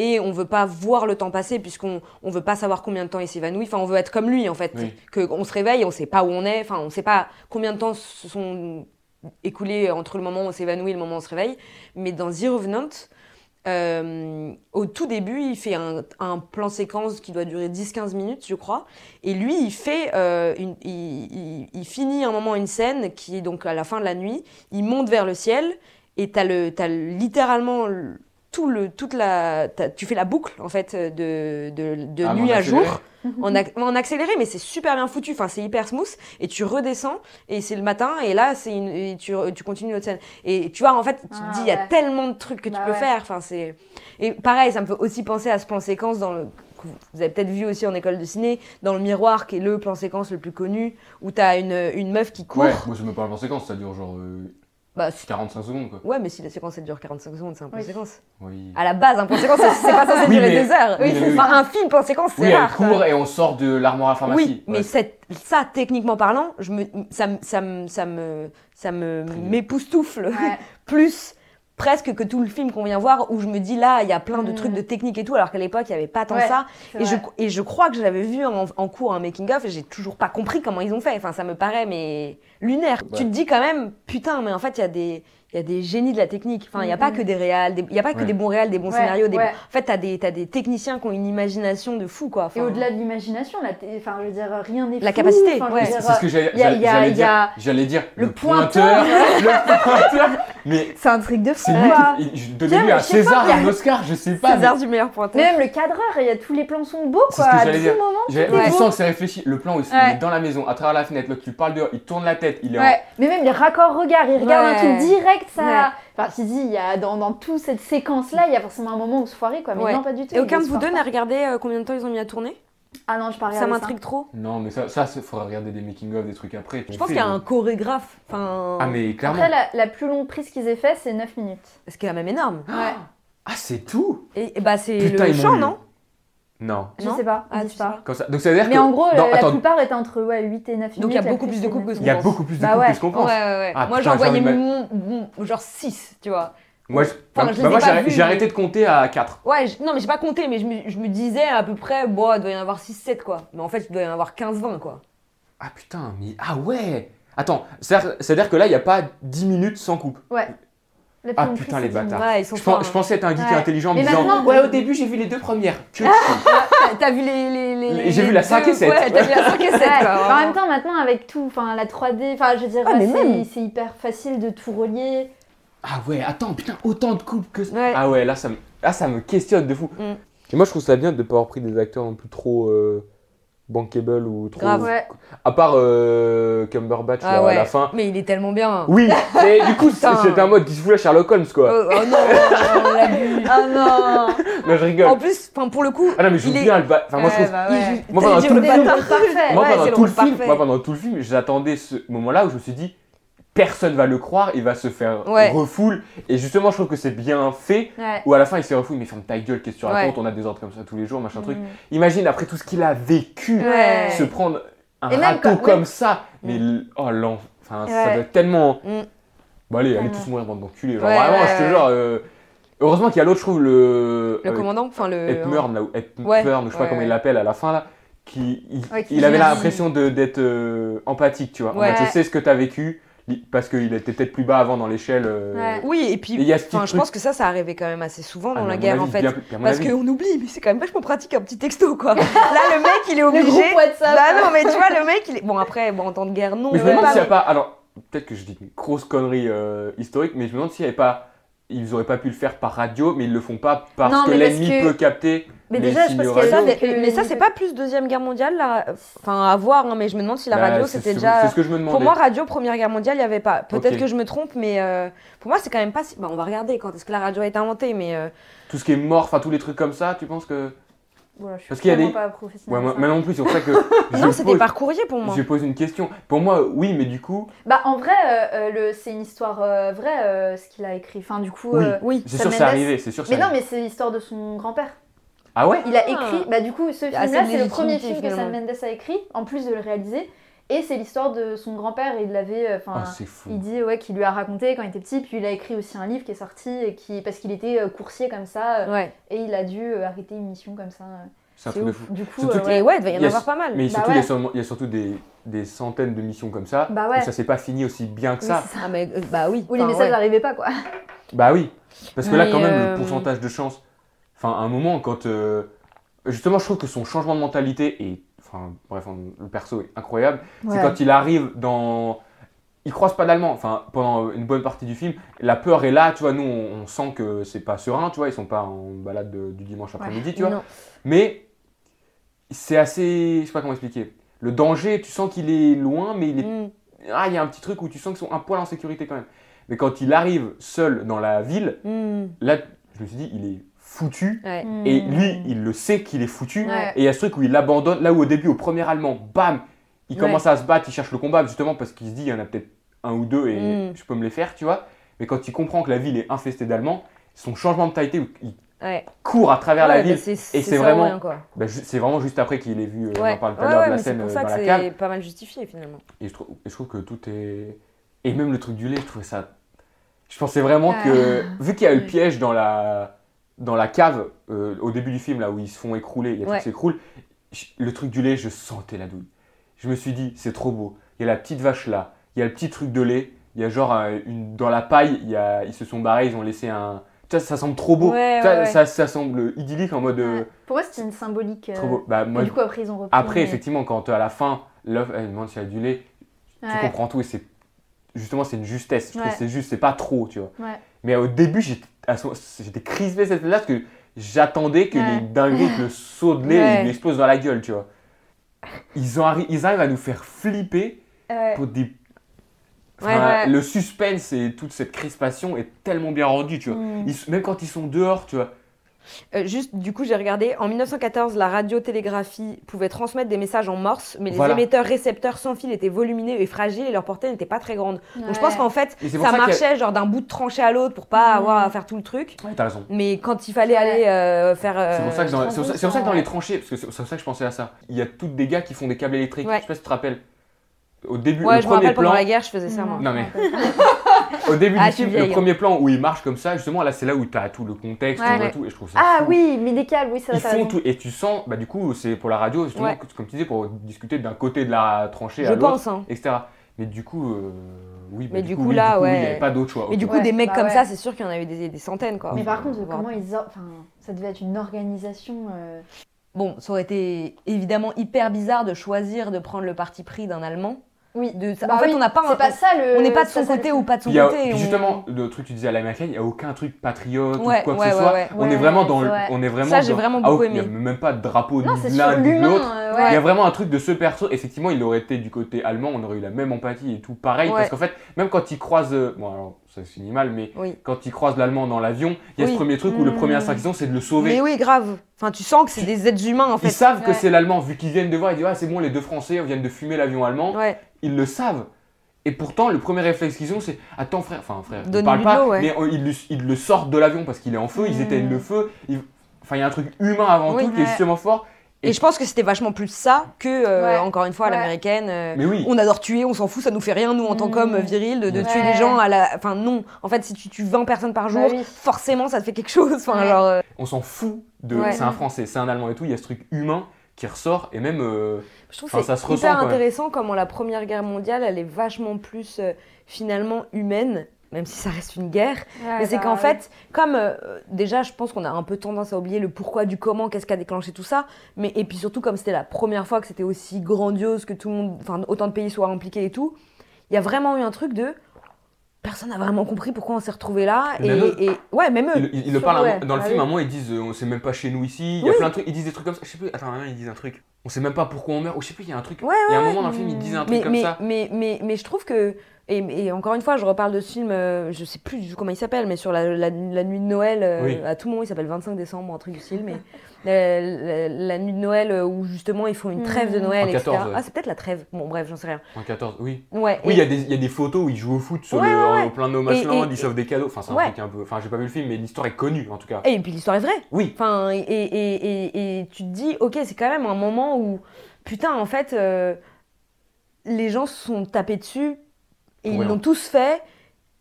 et on veut pas voir le temps passer, puisqu'on on veut pas savoir combien de temps il s'évanouit. Enfin, on veut être comme lui, en fait. Oui. Que on se réveille, on sait pas où on est, enfin, on sait pas combien de temps se sont écoulés entre le moment où on s'évanouit et le moment où on se réveille. Mais dans The Revenant, euh, au tout début, il fait un, un plan séquence qui doit durer 10-15 minutes, je crois. Et lui, il fait, euh, une, il, il- il finit un moment une scène qui est donc à la fin de la nuit. Il monte vers le ciel et t'as le, t'as littéralement le- tout le, toute la, tu fais la boucle en fait de, de, de Ah, nuit à accéléré jour. En, ac- en accéléré, mais c'est super bien foutu. Enfin, c'est hyper smooth. Et tu redescends, et c'est le matin, et là, c'est une, et tu, tu continues l'autre scène. Et tu vois, en fait, tu te Ah, dis, il y a tellement de trucs que tu Bah peux ouais. faire. Enfin, c'est. Et pareil, ça me fait aussi penser à ce plan séquence dans le. que Vous avez peut-être vu aussi en école de ciné, dans le miroir, qui est le plan séquence le plus connu, où t'as une, une meuf qui court. Ouais, moi je me parle en séquence, ça dure genre euh, Bah, c'est- 45 secondes quoi. ouais, mais si la séquence elle dure 45 secondes, c'est un plan Oui. séquence. Oui. À la base, un plan séquence, c'est pas censé Oui, durer mais- deux heures. oui, mais oui. Enfin, un film plan séquence, c'est Oui, elle rare. quoi. court et on sort de l'armoire à pharmacie. Oui, mais cette- ça, techniquement parlant, je me, ça, me- ça, me- ça me, ça m'époustoufle Ouais. plus presque que tout le film qu'on vient voir où je me dis là, il y a plein de Mm. trucs de technique et tout, alors qu'à l'époque, il n'y avait pas tant Ouais, ça. Et je, et je crois que je l'avais vu en, en cours, un making-of, et j'ai toujours pas compris comment ils ont fait. Enfin, ça me paraît, mais lunaire. Ouais. Tu te dis quand même, putain, mais en fait, il y a des. Il y a des génies de la technique. Enfin, il n'y a pas que des réals, il y a pas que Ouais. des bons réals, des bons Ouais, scénarios. Des... ouais. En fait, t'as des, t'as des techniciens qui ont une imagination de fou, quoi. Et au-delà de l'imagination, enfin, je veux dire, rien n'est La fou, capacité, enfin, C'est ce que j'allais dire. J'allais dire le le pointeur. le pointeur. Mais C'est un truc de fou, je- sais pas, César un Oscar, je sais pas. César mais du meilleur pointeur. Mais même le cadreur, il y a tous les plans sont beaux, quoi. À tout moment, Tu beau. sens que c'est réfléchi. Le plan où il est dans la maison, à travers la fenêtre, l'autre tu parles dehors, il tourne la tête, il est mais même les raccords regards, il regarde un truc direct, ça. Ouais. Enfin, tu dis, il y a dans, dans toute cette séquence-là, il y a forcément un moment où se foirer, quoi. Mais Ouais. non, pas du tout. Et aucun de vous deux n'a regardé euh, combien de temps ils ont mis à tourner? Ah non, je pas Ça m'intrigue trop. Non, mais ça, ça, il faudra regarder des making-of, des trucs après. Je pense qu'il y a un chorégraphe. Enfin, Ah, mais clairement. Après, la, la plus longue prise qu'ils aient fait, c'est 9 minutes. ce qui est quand même énorme. Ouais. Ah, c'est tout Et, et bah c'est le chant, non? Non. Je sais pas, Ah, sais pas. Comme ça. Donc ça veut dire Mais que. en gros, Non, la, attends, plupart étaient entre ouais, 8 et 9 minutes. Donc il y a beaucoup plus de c'est couples que 9 ce Il y a pense. beaucoup plus de Bah couples ouais. que ce qu'on pense. ouais, ouais. Ah, Moi j'en voyais genre 6, tu vois. Moi, Enfin, bah, bah, j'ai vus, j'ai mais- arrêté de compter à 4. Ouais, je- non mais j'ai pas compté, mais je me, je me disais à peu près, bon, il doit y en avoir 6-7 quoi. Mais en fait, il doit y en avoir 15-20 quoi. Ah putain, mais. Ah ouais Attends, c'est-à-dire que là, il n'y a pas 10 minutes sans coupe. Ouais. La Ah, putain, les bâtards. Ouais, ils sont Je, forts. pense- je pensais être un geek Ouais. intelligent en me Mais disant maintenant- Ouais, au début, j'ai vu les deux premières. Que T'as- T'as vu les. les, j'ai vu la deux- 5 et 7. Ouais, t'as vu la 5 et 7 Ouais. quoi. En même temps, maintenant, avec tout, enfin, la 3D, enfin, je veux dire, Ah, c'est hyper facile de tout relier. Ah ouais, attends, putain, autant de coupes que ça. Ouais. Ah ouais, là ça, me... là, ça me questionne de fou. Mm. Et moi, je trouve ça bien de ne pas avoir pris des acteurs non plus trop euh, bankable ou trop. Grave. Ouais. À part euh, Cumberbatch Ah là, ouais. à la fin. Mais il est tellement bien. Oui, mais du coup, c'est un mode qui se fout à Sherlock Holmes quoi. Oh, oh non, on l'a vu. Ah non Non, je rigole. En plus, pour le coup. Ah non, mais je joue est- bien le ba- Enfin, moi, je trouve. bah il Moi, pendant tout le film-. Moi, Ouais, pendant tout le film, moi, pendant tout le film, j'attendais ce moment-là où je me suis dit, personne va le croire, il va se faire Ouais. refoule. Et justement, je trouve que c'est bien fait. Ouais. Où à la fin, il se refoule, mais ferme ta gueule, qu'est-ce que tu Ouais. racontes On a des ordres comme ça tous les jours, machin truc. Mm. Imagine après tout ce qu'il a vécu, se prendre un râteau quand- comme ça. Mais Mm. oh l'en, enfin, ça doit être tellement. Mm. Bon allez, allez tous mourir bande d'enculés. Genre vraiment, je te jure. euh, Heureusement qu'il y a l'autre, je trouve le. Le euh, commandant, enfin le. Edmurn, là, ou Edmurn, je sais pas comment il l'appelle à la fin là, qui il, Ouais, qui il avait l'impression d'être euh, empathique, tu vois. En mode, je sais ce que t'as vécu li- parce qu'il était peut-être plus bas avant dans l'échelle. euh, Ouais. Oui, et puis. Et il y a ce petit Enfin, je pense que ça, ça arrivait quand même assez souvent Ah, dans à la guerre avis, en fait. bien Parce qu'on oublie, mais c'est quand même vachement pratique un petit texto quoi. Là, le mec, il est Le obligé. groupe WhatsApp. Bah non, mais tu vois, le mec, il est. Bon, après, bon, en temps de guerre, non. Mais je me demande pas, s'il n'y a pas. Alors, peut-être que je dis une grosse connerie euh, historique, mais je me demande s'il n'y avait pas. Ils auraient pas pu le faire par radio, mais ils le font pas parce Non, que l'ennemi que- peut capter. Mais déjà, je pense qu'il y a Ça, radio. ça, mais, mais ça, c'est pas plus Deuxième Guerre mondiale, là. Enfin, à voir, hein, mais je me demande si la Bah, radio, c'était déjà. C'est ce que je me demandais. Pour moi, radio, Première Guerre mondiale, il n'y avait pas. Peut-être que je me trompe, mais euh, pour moi, c'est quand même pas si. Bah, on va regarder quand est-ce que la radio a été inventée, mais. euh, Tout ce qui est mort, enfin tous les trucs comme ça, tu penses que. Voilà, je suis Parce qu'il y a des- pas professionnelle. Ouais, moi, non plus, c'est pour ça que. je Non, c'était par courrier pour moi. Je pose une question. Pour moi, oui, mais du coup, Bah, en vrai, euh, euh, le- c'est une histoire euh, vraie, euh, ce qu'il a écrit. Enfin, du coup. Oui. euh, Oui. c'est sûr que c'est arrivé, c'est sûr que c'est Mais non, mais c'est l'histoire de son grand-père. Ah ouais Il a Ah. écrit, bah du coup, ce Il y a assez film-là, c'est le premier film que Sam. Mendes a écrit, en plus de le réaliser. Et c'est l'histoire de son grand-père, il l'avait. euh, Enfin, Ah, il dit ouais, qu'il lui a raconté quand il était petit, puis il a écrit aussi un livre qui est sorti, et qui, parce qu'il était euh, coursier comme ça, euh, Ouais. et il a dû arrêter une mission comme ça. C'est un truc de fou. Du coup, Surtout euh, ouais. ouais, il va y en y a- avoir pas mal. Mais Bah surtout, ouais. il, y a sûrement- il y a surtout des, des centaines de missions comme ça. Bah ouais. Et ça s'est pas fini aussi bien que Oui, ça. c'est ça. Ah, mais euh, bah oui. Oui, les messages ouais. n'arrivaient pas, quoi. Bah oui. Parce que là, quand même, euh, le pourcentage de chance. Enfin, à un moment, quand. euh, Justement, je trouve que son changement de mentalité est. Enfin, bref, le perso est incroyable. C'est quand il arrive dans. ils croisent pas d'allemand. Enfin, pendant une bonne partie du film, la peur est là, tu vois. Nous, on, on sent que c'est pas serein, tu vois. Ils sont pas en balade de- du dimanche après-midi, tu vois. Non. Mais c'est assez. Je sais pas comment expliquer. Le danger, tu sens qu'il est loin, mais il est. Mm. Ah, il y a un petit truc où tu sens qu'ils sont un poil en sécurité quand même. Mais quand il arrive seul dans la ville, Mm. là, je me suis dit, il est foutu. Ouais. Et Hmm. lui, il le sait qu'il est foutu. Ouais. Et il y a ce truc où il abandonne. Là où au début, au premier allemand, bam, il Ouais. commence à se battre, il cherche le combat, justement parce qu'il se dit, il y en a peut-être un ou deux et Mm. je peux me les faire, tu vois. Mais quand il comprend que la ville est infestée d'Allemands, son changement de mentalité, il Ouais. court à travers Ouais, la ville. c'est- et c'est vraiment-. Bah, c'est vraiment juste après qu'il ait vu, euh, on Ouais. en parle tout Ouais, à l'heure, ouais, de la scène pour euh, ça dans que la cave. c'est pas mal justifié finalement. Et je, trouve, et je trouve que tout est. Et même le truc du lait, je trouvais ça. Je pensais vraiment que. Vu qu'il y a eu le piège dans la, dans la cave, euh, au début du film, là où ils se font écrouler, il y a tout Ouais. qui s'écroule, le truc du lait, je sentais la douille. Je me suis dit, c'est trop beau. Il y a la petite vache là, il y a le petit truc de lait, il y a genre euh, une, dans la paille, il y a, ils se sont barrés, ils ont laissé un. Tu vois, ça semble trop beau. Ouais, ouais. Ça, ça semble idyllique en mode. euh. Pour moi, c'était une symbolique. Trop beau. Bah, moi, du coup, après, ils ont repris. après, mais- effectivement, quand à la fin, l'œuf, elle demande s'il y a du lait, tu comprends tout et c'est justement c'est une justesse je trouve c'est juste c'est pas trop tu vois mais au début j'étais j'étais crispé cette là parce que j'attendais que Ouais. les dingueries que le saut de lait Ouais. il lui explose dans la gueule tu vois ils, ont arri- ils arrivent à nous faire flipper Ouais. pour des Enfin, le suspense et toute cette crispation est tellement bien rendu tu vois Mm. Ils- même quand ils sont dehors tu vois Euh, juste, du coup, j'ai regardé. En 1914, la radiotélégraphie pouvait transmettre des messages en morse, mais les Voilà. émetteurs-récepteurs sans fil étaient volumineux et fragiles et leur portée n'était pas très grande. Donc je pense qu'en fait, ça a- marchait genre d'un bout de tranchée à l'autre pour pas Mm. avoir à faire tout le truc. ouais, t'as raison Mais quand il fallait Ouais. aller euh, faire. euh, C'est pour ça que dans, je c'est pour ça- comprends c'est pour ça que dans ça, les tranchées, parce que c'est pour ça que je pensais à ça, il y a toutes des gars qui font des câbles électriques. Ouais. Je sais pas si tu te rappelles. Au début, Ouais, le je me premier rappelle pendant plan, la guerre, je faisais ça moi. Non, mais- au début Ah, du film, le hein. premier plan où il marche comme ça, justement là c'est là où tu as tout le contexte, Ouais, ouais. tout, et je trouve ça Ah fou. oui, mais des câbles, oui, ça Ils font tout, et tu sens, bah du coup c'est pour la radio, justement, Ouais. comme tu disais, pour discuter d'un côté de la tranchée à Je l'autre, pense. Hein. etc. Mais du coup, euh, oui, bah, Mais du coup, oui, là, ouais. il n'y avait pas d'autre choix. Mais du coup, Ouais, des mecs bah comme ouais. ça, c'est sûr qu'il y en a eu des, des centaines quoi. Mais par contre, comment ils. Enfin, ça devait être une organisation. euh, Bon, ça aurait été évidemment hyper bizarre de choisir de prendre le parti pris d'un Allemand. Oui. De, Bah en fait, oui, on n'a pas, un- pas ça le. on n'est pas de son ça, côté ou pas de son a- côté. puis on- justement, le truc que tu disais à l'américaine, il n'y a aucun truc patriote Ouais, ou quoi que ouais, ce ouais, soit. ouais. On est Ouais, vraiment dans, le- on est vraiment Ça, j'ai vraiment Ah, beaucoup Il n'y a aimé. même pas de drapeau Non, de l'un ni de l'autre. euh, Il y a vraiment un truc de ce perso. Effectivement, il aurait été du côté allemand, on aurait eu la même empathie et tout pareil. Parce qu'en fait, même quand il croise. euh, Bon, alors ça se finit mal, mais Oui. quand il croise l'allemand dans l'avion, il y a Oui. ce premier truc où le premier instinct qu'ils ont, c'est de le sauver. Mais oui, grave. Enfin, tu sens que c'est des êtres humains en Ils fait. savent que c'est l'allemand, vu qu'ils viennent de voir, ils disent Ah, c'est bon, les deux Français viennent de fumer l'avion allemand. Ouais. Ils le savent. Et pourtant, le premier réflexe qu'ils ont, c'est Attends, frère, enfin, frère, ils Donne-lui parlent de pas, ouais. mais ils, le, ils le sortent de l'avion parce qu'il est en feu, ils Mm. éteignent le feu. ils- Enfin, il y a un truc humain avant Oui. tout qui est justement fort. Et je pense que c'était vachement plus ça que, euh, Ouais. encore une fois, à l'américaine. euh, Mais oui. On adore tuer, on s'en fout, ça nous fait rien, nous, en tant Mm. qu'hommes virils, de, de Ouais. tuer des gens à la. Enfin, non. En fait, si tu tues 20 personnes par jour, Bah oui. forcément, ça te fait quelque chose. Enfin, Ouais. genre. euh, on s'en fout de Ouais. c'est un français, c'est un allemand et tout, il y a ce truc humain qui ressort et même euh, Je trouve Enfin, que c'est ressent, hyper intéressant comment la Première Guerre mondiale, elle est vachement plus euh, finalement humaine, même si ça reste une guerre. Ouais, Mais c'est bah, qu'en fait, comme euh, déjà, je pense qu'on a un peu tendance à oublier le pourquoi du comment, qu'est-ce qui a déclenché tout ça. Mais et puis surtout, comme c'était la première fois que c'était aussi grandiose, que tout le monde, enfin autant de pays soient impliqués et tout, il y a vraiment eu un truc de personne n'a vraiment compris pourquoi on s'est retrouvé là. Et ouais, même eux. ils, ils le parlent ouais, dans le bah film à un moment ils disent euh, on sait même pas chez nous ici, il y a Oui. plein de trucs, ils disent des trucs comme ça, je sais plus, attends, ils disent un truc. On sait même pas pourquoi on meurt ou je sais plus, il y a un truc. Ouais, il y a un moment dans le film ils disent un truc mais, comme mais, ça. Mais, mais, mais je trouve que. Et, et encore une fois, je reparle de ce film, euh, je sais plus du tout comment il s'appelle, mais sur la, la- la nuit de Noël, euh, Oui. à tout moment, il s'appelle 25 décembre, un truc du style, mais la, la- la nuit de Noël euh, où justement ils font une trêve de Mm. Noël, En etc. 14, ouais. Ah, c'est peut-être la trêve. Bon, bref, j'en sais rien. En 14, oui. Ouais. Oui, et- il y, a des- il y a des photos où ils jouent au foot sur Ouais, le, ouais, ouais. au plein de No Et- Man's Land, et- ils sauvent des cadeaux. Enfin, c'est un truc un peu. Enfin, j'ai pas vu le film, mais l'histoire est connue en tout cas. Et puis l'histoire est vraie. Oui. Enfin, et, et, et, et tu te dis, ok, c'est quand même un moment où, putain, en fait, euh, les gens se sont tapés dessus et ils l'ont tous fait,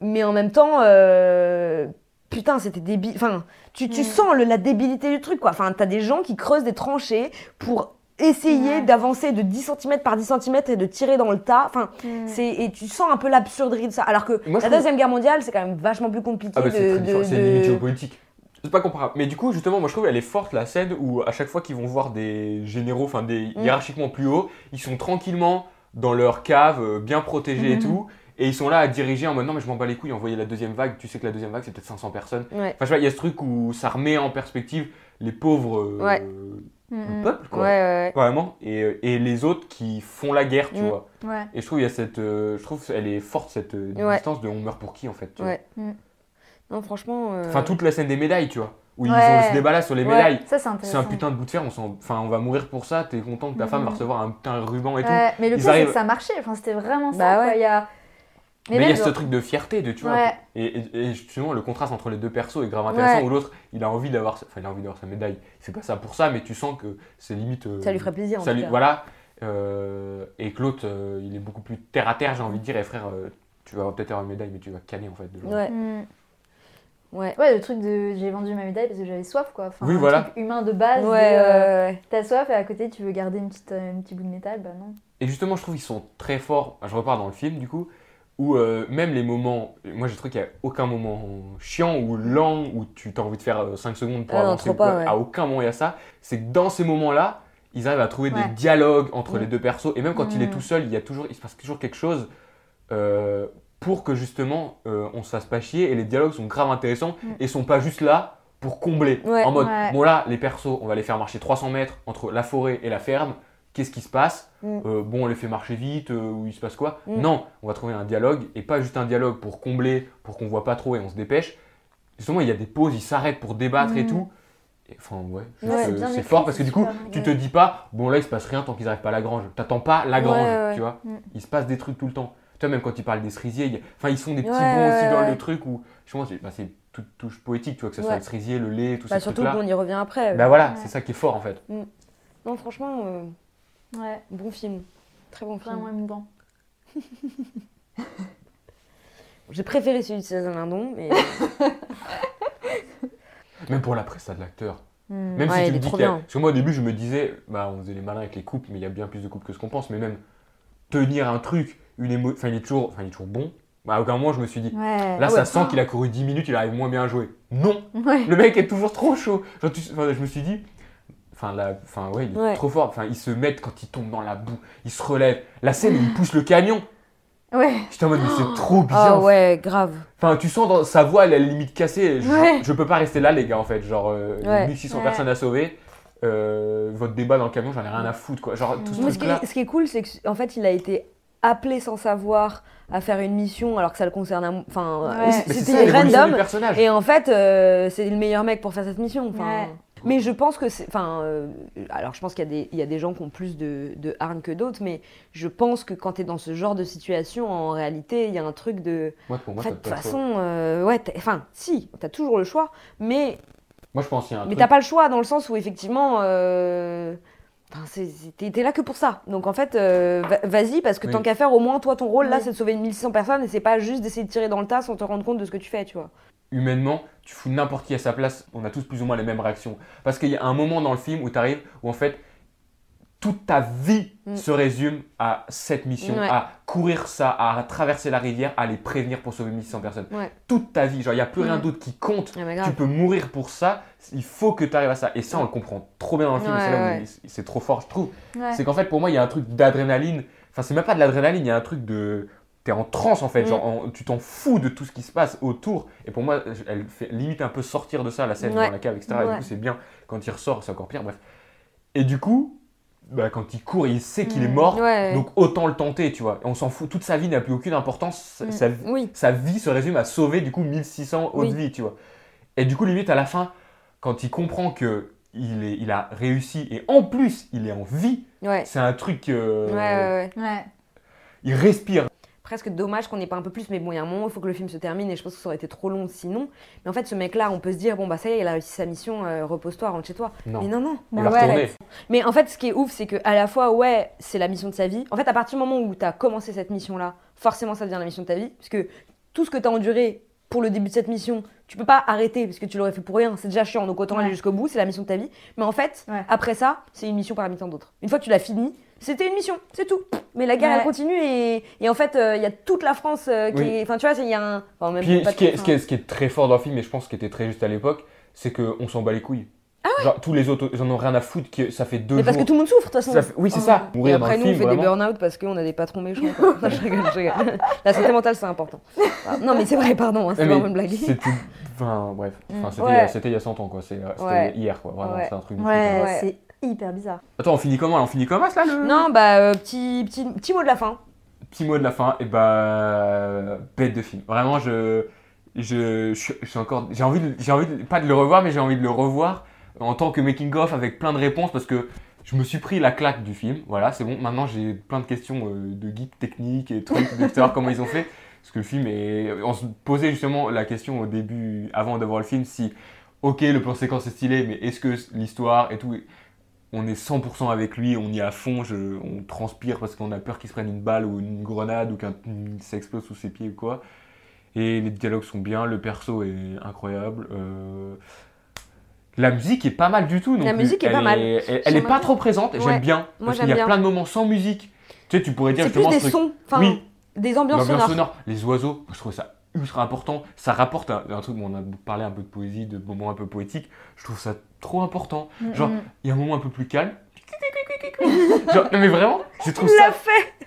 mais en même temps, euh, putain, c'était débile. Enfin, tu, tu Mm. sens le- la débilité du truc, quoi. Enfin, t'as des gens qui creusent des tranchées pour essayer d'avancer de 10 cm par 10 cm et de tirer dans le tas. Enfin, Mm. c'est et tu sens un peu l'absurderie de ça. Alors que Moi, la trouve- deuxième guerre mondiale, c'est quand même vachement plus compliqué Ah bah c'est de, très de- c'est de- limite géopolitique. C'est pas comparable. Mais du coup, justement, moi je trouve elle est forte la scène où à chaque fois qu'ils vont voir des généraux, enfin des Mm. hiérarchiquement plus hauts, ils sont tranquillement dans leur cave, euh, bien protégés et Mhm. tout. et ils sont là à diriger en mode non mais je m'en bats les couilles, envoyer la deuxième vague, tu sais que la deuxième vague c'est peut-être 500 personnes. Ouais. Enfin je sais pas, il y a ce truc où ça remet en perspective les pauvres euh, Ouais. Mm, le mm. peuple quoi. ouais, ouais. Vraiment, et, et les autres qui font la guerre, tu Mm. vois. Ouais. Et je trouve il y a cette, euh, je trouve elle est forte cette euh, distance de on meurt pour qui en fait. tu vois. Non, franchement. euh, Enfin toute la scène des médailles, tu vois, où ils Ouais. ont ce débat là sur les Ouais. médailles. Ça, c'est C'est intéressant. un putain de bout de fer, on, s'en- enfin, on va mourir pour ça, t'es content que ta femme va Mhm. recevoir un putain de ruban et tout. Ouais, mais le Ils pire, c'est arrivent- que ça marchait. Enfin, c'était vraiment ça. Bah quoi. Il y a... Mais il y a ce truc de fierté, de tu vois. Ouais. Et, et- et justement, le contraste entre les deux persos est grave intéressant. Ouais. Où l'autre, il a envie d'avoir, sa- enfin, il a envie d'avoir sa médaille. Il fait pas ça pour ça, mais tu sens que c'est limite. euh, Ça lui ferait plaisir. En ça tout lui- cas. voilà. Euh, et que l'autre, euh, il est beaucoup plus terre à terre, j'ai envie de dire. Et frère, euh, tu vas peut-être avoir une médaille, mais tu vas canner en fait. De genre. Ouais, Mm. Ouais. Ouais, le truc de j'ai vendu ma médaille parce que j'avais soif, quoi. Enfin, Oui, un voilà. truc humain de base. Ouais, de, euh, ouais. T'as soif et à côté, tu veux garder une petite, euh, un petit bout de métal, bah non. Et justement, je trouve qu'ils sont très forts. Je repars dans le film, du coup, où euh, même les moments. Moi, j'ai trouvé qu'il n'y a aucun moment chiant ou lent où tu as envie de faire 5 secondes pour Ah non, avancer. quoi. pas, ouais. À aucun moment, il y a ça. C'est que dans ces moments-là, ils arrivent à trouver Ouais. des dialogues entre Mm. les deux persos. Et même quand il est Mm. tout seul, il, y a toujours, il se passe toujours quelque chose. euh, pour que justement euh, on se fasse pas chier et les dialogues sont grave intéressants Mm. et sont pas juste là pour combler Ouais. en mode Ouais. bon là les persos on va les faire marcher 300 mètres entre la forêt et la ferme qu'est-ce qui se passe Mm. Euh, bon on les fait marcher vite euh, ou il se passe quoi Mm. non on va trouver un dialogue et pas juste un dialogue pour combler pour qu'on voit pas trop et on se dépêche justement il y a des pauses ils s'arrêtent pour débattre et tout Et, enfin ouais, Ouais, c'est fort parce que du coup tu te dis pas bon là il se passe rien tant qu'ils arrivent pas à la grange t'attends pas la grange tu vois il se passe des trucs tout le temps tu vois même quand ils parlent des cerisiers enfin ils font des petits Ouais, bons aussi ouais, dans ouais. le truc où je pense bah, c'est toute touche poétique tu vois que ce soit le cerisier le lait tout Bah, ces surtout qu'on y revient après. bah voilà Ouais. c'est ça qui est fort en fait Non, franchement, euh, Ouais, bon film. Très bon film. vraiment émouvant. J'ai préféré celui de César Lindon, mais même pour la presta de l'acteur Mm. Même Ouais, si tu me dis trop qu'il y a- bien. Parce que moi au début je me disais, bah on faisait les malins avec les couples, mais il y a bien plus de couples que ce qu'on pense, mais même tenir un truc, une émo... enfin il est toujours, enfin il est toujours bon. Bah, à aucun moment je me suis dit, Ouais. là Ah ça ouais. sent qu'il a couru 10 minutes, il arrive moins bien à jouer. Non, Ouais. le mec est toujours trop chaud. Genre, tu- enfin, je me suis dit, enfin là, enfin ouais, il est trop fort. Enfin il se met quand il tombe dans la boue, il se relève. La scène il pousse le camion, Ouais. j'étais en mode mais c'est trop bien. Ah ouais, grave. Enfin, tu sens dans sa voix, elle est limite cassée. Je, Ouais. je peux pas rester là, les gars, en fait. Genre, euh, Ouais. 1600 Ouais. personnes à sauver. Euh, votre débat dans le camion, j'en ai rien à foutre, quoi. Genre, tout ce Moi, ce qui, est, ce qui est cool, c'est qu'en fait, il a été appelé sans savoir à faire une mission alors que ça le concerne. un- Enfin, Ouais. euh, c'était random. Et en fait, euh, c'est le meilleur mec pour faire cette mission. Enfin, Ouais. Mais je pense que c'est. Enfin, euh, alors je pense qu'il y, a des- il y a des gens qui ont plus de, de hargne que d'autres, mais je pense que quand tu es dans ce genre de situation, en réalité, il y a un truc de. Moi, pour En moi, fait, de toute façon, euh, ouais, enfin, si, t'as toujours le choix, mais, Moi, je pense qu'il y a un mais truc. t'as pas le choix dans le sens où effectivement. Enfin, t'es là que pour ça. Donc en fait, euh, va- vas-y, parce que Oui. tant qu'à faire, au moins, toi, ton rôle, là, c'est de sauver 1600 personnes et c'est pas juste d'essayer de tirer dans le tas sans te rendre compte de ce que tu fais, tu vois. Humainement, tu fous n'importe qui à sa place, on a tous plus ou moins les mêmes réactions. Parce qu'il y a un moment dans le film où tu arrives, où en fait, toute ta vie Mm. se résume à cette mission, Ouais. à courir ça, à traverser la rivière, à les prévenir pour sauver 1600 personnes. Ouais. Toute ta vie, genre, il n'y a plus rien Mm. d'autre qui compte. Ah, Tu peux mourir pour ça, il faut que tu arrives à ça. Et ça, on le comprend trop bien dans le film, Ouais, c'est là où ouais. il- c'est trop fort, je trouve. C'est qu'en fait, pour moi, il y a un truc d'adrénaline. Enfin, c'est même pas de l'adrénaline, il y a un truc de. T'es en transe en fait, Mm. genre en- tu t'en fous de tout ce qui se passe autour. Et pour moi, elle fait limite un peu sortir de ça, la scène dans la cave, etc. Et du coup, c'est bien. Quand il ressort, c'est encore pire, bref. Et du coup, bah, quand il court, il sait qu'il est Mm. mort, Ouais. donc autant le tenter, tu vois. On s'en fout, toute sa vie n'a plus aucune importance. Sa, Mm. sa- Oui. sa vie se résume à sauver du coup 1600 autres Oui. vies, tu vois. Et du coup, limite à la fin, quand il comprend que il, est, il a réussi et en plus il est en vie, Ouais. c'est un truc. euh, Ouais, ouais, ouais. Ouais. Il respire. Presque dommage qu'on n'ait pas un peu plus, mais bon, il y a un moment, il faut que le film se termine et je pense que ça aurait été trop long sinon. Mais en fait, ce mec-là, on peut se dire, bon, bah ça y est, il a réussi sa mission, euh, repose-toi, rentre chez toi. Non. Mais non, non. Il Bah ouais. Mais en fait, ce qui est ouf, c'est que à la fois, ouais, c'est la mission de sa vie. En fait, à partir du moment où tu as commencé cette mission-là, forcément, ça devient la mission de ta vie. Parce que tout ce que tu as enduré pour le début de cette mission, tu peux pas arrêter parce que tu l'aurais fait pour rien. C'est déjà chiant, donc autant Ouais. aller jusqu'au bout, c'est la mission de ta vie. Mais en fait, Ouais. après ça, c'est une mission parmi tant d'autres. Une fois que tu l'as fini, c'était une mission, c'est tout. Mais la guerre, Ouais. elle continue et, et en fait, euh, il y a toute la France euh, qui Oui. est. Enfin, tu vois, il y a un. Enfin, même Puis pas ce qui, est, tout, ce, qui est, ce qui est très fort dans le film, et je pense qui était très juste à l'époque, c'est qu'on s'en bat les couilles. Genre, tous les autres, j'en ai rien à foutre, que ça fait deux Mais parce que jours. tout le monde souffre, de toute façon. Ça fait- Oui, c'est ça. Et Mourir dans après, le nous, on film, fait des burn-out parce qu'on a des patrons méchants. quoi. Non, je rigole, je rigole. La santé mentale, c'est important. Ah, Non, mais c'est vrai, pardon, hein, c'est vraiment une blague. tout- Enfin, bref. Enfin, c'était Ouais. il y a- c'était il y a 100 ans, quoi. C'est- C'était Ouais. hier, quoi. Vraiment, Ouais. c'est un truc. Ouais. c'est hyper bizarre. Attends, on finit comment On finit comment là le Non, bah, euh, petit, petit, petit mot de la fin. Petit mot de la fin, et bah. Bête de film. Vraiment, je. Je, je, je suis encore. J'ai envie, de, j'ai envie de, pas de le revoir, mais j'ai envie de le revoir en tant que making-of avec plein de réponses parce que je me suis pris la claque du film. Voilà, c'est bon. Maintenant, j'ai plein de questions euh, de geek technique et trucs, de savoir comment ils ont fait. Parce que le film est. On se posait justement la question au début, avant de voir le film, si. Ok, le plan séquence est stylé, mais est-ce que l'histoire et tout. On est 100% avec lui, on y est à fond, je, on transpire parce qu'on a peur qu'il se prenne une balle ou une grenade ou qu'un ça explose sous ses pieds ou quoi. Et les dialogues sont bien, le perso est incroyable. euh, La musique est pas mal du tout. non La plus. musique est Elle pas mal. Elle, elle est pas trop présente, et Ouais. j'aime bien. Moi, Parce qu'il y a bien. plein de moments sans musique. Tu sais, tu pourrais dire C'est plus justement des ce sons, enfin, Oui. des ambiances sonores. sonore, les oiseaux, je trouve ça ultra important. Ça rapporte un, un truc, on a parlé un peu de poésie, de moments un peu poétiques. Je trouve ça trop important. Genre, il y a un moment un peu plus calme. Genre, non mais vraiment, je trouve Il ça. l'a fait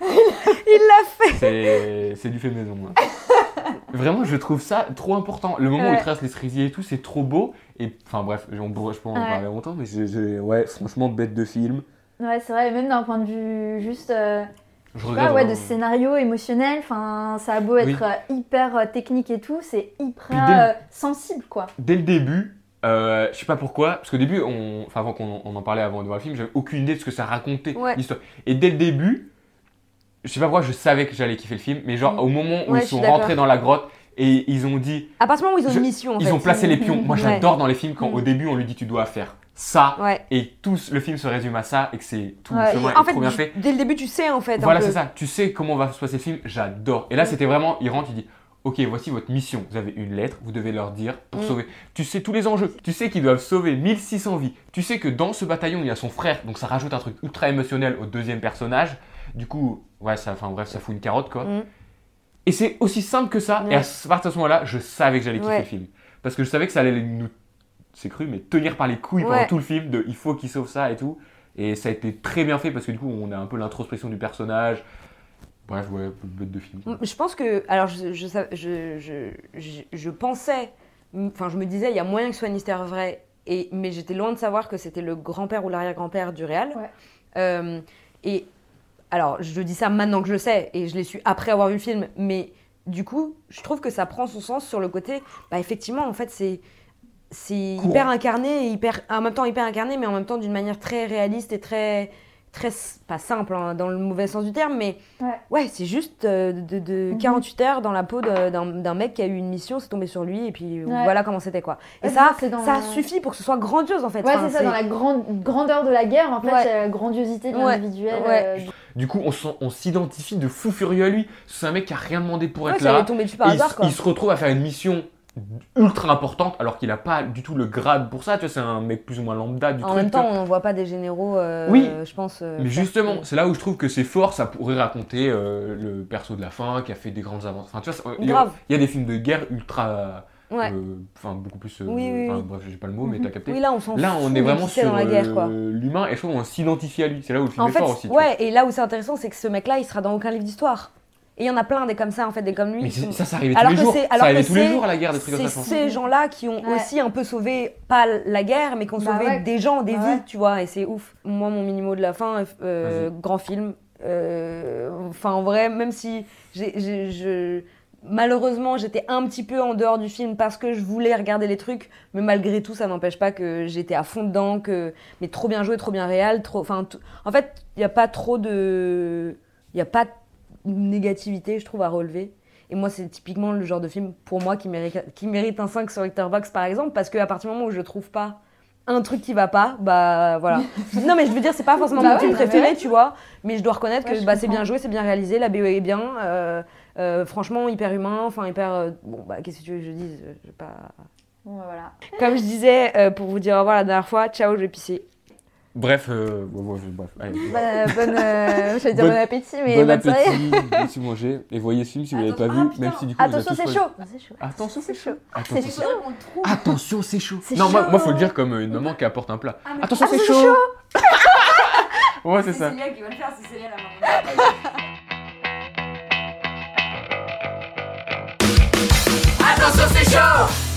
Il l'a fait C'est, du fait maison. hein. Vraiment, je trouve ça trop important. Le moment où il trace les cerisiers et tout, c'est trop beau. Et enfin bref, on je peux en Ouais. parler longtemps, mais ouais, franchement, bête de film. Ouais, c'est vrai, même d'un point de vue juste euh, Je regarde. pas, ouais, de vraiment. scénario émotionnel, enfin, ça a beau être Oui. euh, hyper euh, technique et tout, c'est hyper dès euh, sensible quoi. Dès le début, euh, je sais pas pourquoi, parce qu'au début, on, enfin avant qu'on on en parlait avant de voir le film, j'avais aucune idée de ce que ça racontait Ouais. l'histoire. Et dès le début, je sais pas pourquoi, je savais que j'allais kiffer le film, mais genre Mm. au moment où Ouais, ils sont rentrés dans la grotte et ils ont dit, À partir du moment où ils ont Je- une mission, en ils fait. ont placé les pions. Moi, Ouais. j'adore dans les films quand Mm. au début on lui dit tu dois faire ça Ouais. et tout le film se résume à ça et que c'est tout Ouais, le chemin est en fait, trop bien fait. dès le début, tu sais, en fait. Voilà, c'est ça. Tu sais comment va se passer le film. J'adore. Et là, c'était vraiment, il rentre, il dit, ok, voici votre mission. Vous avez une lettre, vous devez leur dire pour Mm. sauver. Tu sais tous les enjeux. Tu sais qu'ils doivent sauver 1600 vies. Tu sais que dans ce bataillon, il y a son frère, donc ça rajoute un truc ultra émotionnel au deuxième personnage. Du coup, ouais, ça, enfin bref, ça fout une carotte quoi. Mm. Et c'est aussi simple que ça. Et à partir de ce moment-là, je savais que j'allais kiffer le film. Parce que je savais que ça allait nous, c'est cru, mais tenir par les couilles pendant tout le film de il faut qu'il sauve ça et tout. Et ça a été très bien fait parce que du coup, on a un peu l'introspection du personnage. Bref, ouais, bête de film. Je pense que. Alors, je, je, je, je, je, je pensais. Enfin, je me disais, il y a moyen que ce soit une histoire vraie. Et, mais j'étais loin de savoir que c'était le grand-père ou l'arrière-grand-père du réal. Ouais. Euh, et. Alors, je dis ça maintenant que je le sais, et je l'ai su après avoir vu le film, mais du coup, je trouve que ça prend son sens sur le côté. Bah, effectivement, en fait, c'est. C'est hyper incarné, et hyper, en même temps hyper incarné, mais en même temps d'une manière très réaliste et très. très pas simple, hein, dans le mauvais sens du terme, mais Ouais. Ouais, c'est juste euh, de, de Mhm. 48 heures dans la peau d'un d'un mec qui a eu une mission, c'est tombé sur lui, et puis Ouais. voilà comment c'était quoi. Et Ouais, ça, c'est dans- ça suffit pour que ce soit grandiose en fait. Ouais, Enfin, c'est ça, dans la grande grandeur de la guerre, en fait, Ouais. il y a la grandiosité de l'individuel. Ouais. euh, Du coup, on, s'identifie de fou furieux à lui. C'est un mec qui a rien demandé pour Ouais, être là. tomber dessus par Et il, hasard s- quoi. il se retrouve à faire une mission ultra importante alors qu'il a pas du tout le grade pour ça. Tu vois, c'est un mec plus ou moins lambda du En truc. même tu temps, on n'en voit pas des généraux, euh, Oui. je pense. euh, Mais justement, que- c'est là où je trouve que c'est fort. Ça pourrait raconter euh, le perso de la fin qui a fait des grandes avances. Enfin, tu vois, il y, a- Grave. il y a des films de guerre ultra. Ouais. Enfin, beaucoup plus. Oui, oui, oui. bref, j'ai pas le mot, mais Mhm. t'as capté. Oui, là, on s'en Là, on est vraiment sur l'humain et je trouve qu'on s'identifie à lui. C'est là où le film En est fait, fort aussi. vois. ouais, et là où c'est intéressant, c'est que ce mec-là, il sera dans aucun livre d'histoire. Et il y en a plein des comme ça, en fait, des comme lui. Mais c'est- ça, ça arrivait Alors tous les jours. c'est- Ça alors arrivait que tous les c'est- jours à la guerre, des trucs comme C'est ça. pense. ces gens-là qui ont Ouais. aussi un peu sauvé, pas la guerre, mais qui ont Bah sauvé ouais. des gens, des Bah vies, ouais. tu vois, et c'est ouf. Moi, mon minimo de la fin, euh, grand film. euh, Enfin, en vrai, même si je. Malheureusement, j'étais un petit peu en dehors du film parce que je voulais regarder les trucs, mais malgré tout, ça n'empêche pas que j'étais à fond dedans, que mais trop bien joué, trop bien réel, trop. Enfin, en fait, il n'y a pas trop de, il y a pas de négativité, je trouve, à relever. Et moi, c'est typiquement le genre de film, pour moi, qui mérite, qui mérite un 5 sur Letterboxd, par exemple, parce qu'à partir du moment où je trouve pas un truc qui va pas, bah voilà. non, mais je veux dire, c'est pas forcément Bah mon film ouais, bah préféré, ouais. tu vois, mais je dois reconnaître Ouais, que bah, c'est bien joué, c'est bien réalisé, la BO est bien, euh, euh, franchement, hyper humain, enfin, hyper. euh, bon, bah, qu'est-ce que tu veux que je dise? Je vais pas. Bon, bah, voilà. Comme je disais, pour vous dire au revoir la dernière fois, ciao, je vais pisser. Bref, euh, bon, bon, je- bref, allez. Bonne, bonne, euh, dire Bon- bon appétit, mais bon bonne soirée. appétit, si mangez, et voyez ce film si vous l'avez pas Attention- vu, ah, putain. même si du coup. Attention, c'est chaud. C'est chaud. Attention, c'est chaud. Attention, C'est c'est chaud. qu'on le trouve. Attention, c'est chaud. C'est Non, moi, chaud. moi, faut le dire comme une maman qui apporte un plat. Ah, mais Attention, Ah, c'est c'est chaud. Ouais, c'est C'est ça. Célia qui va le faire, c'est Célia la maman. Attention, c'est chaud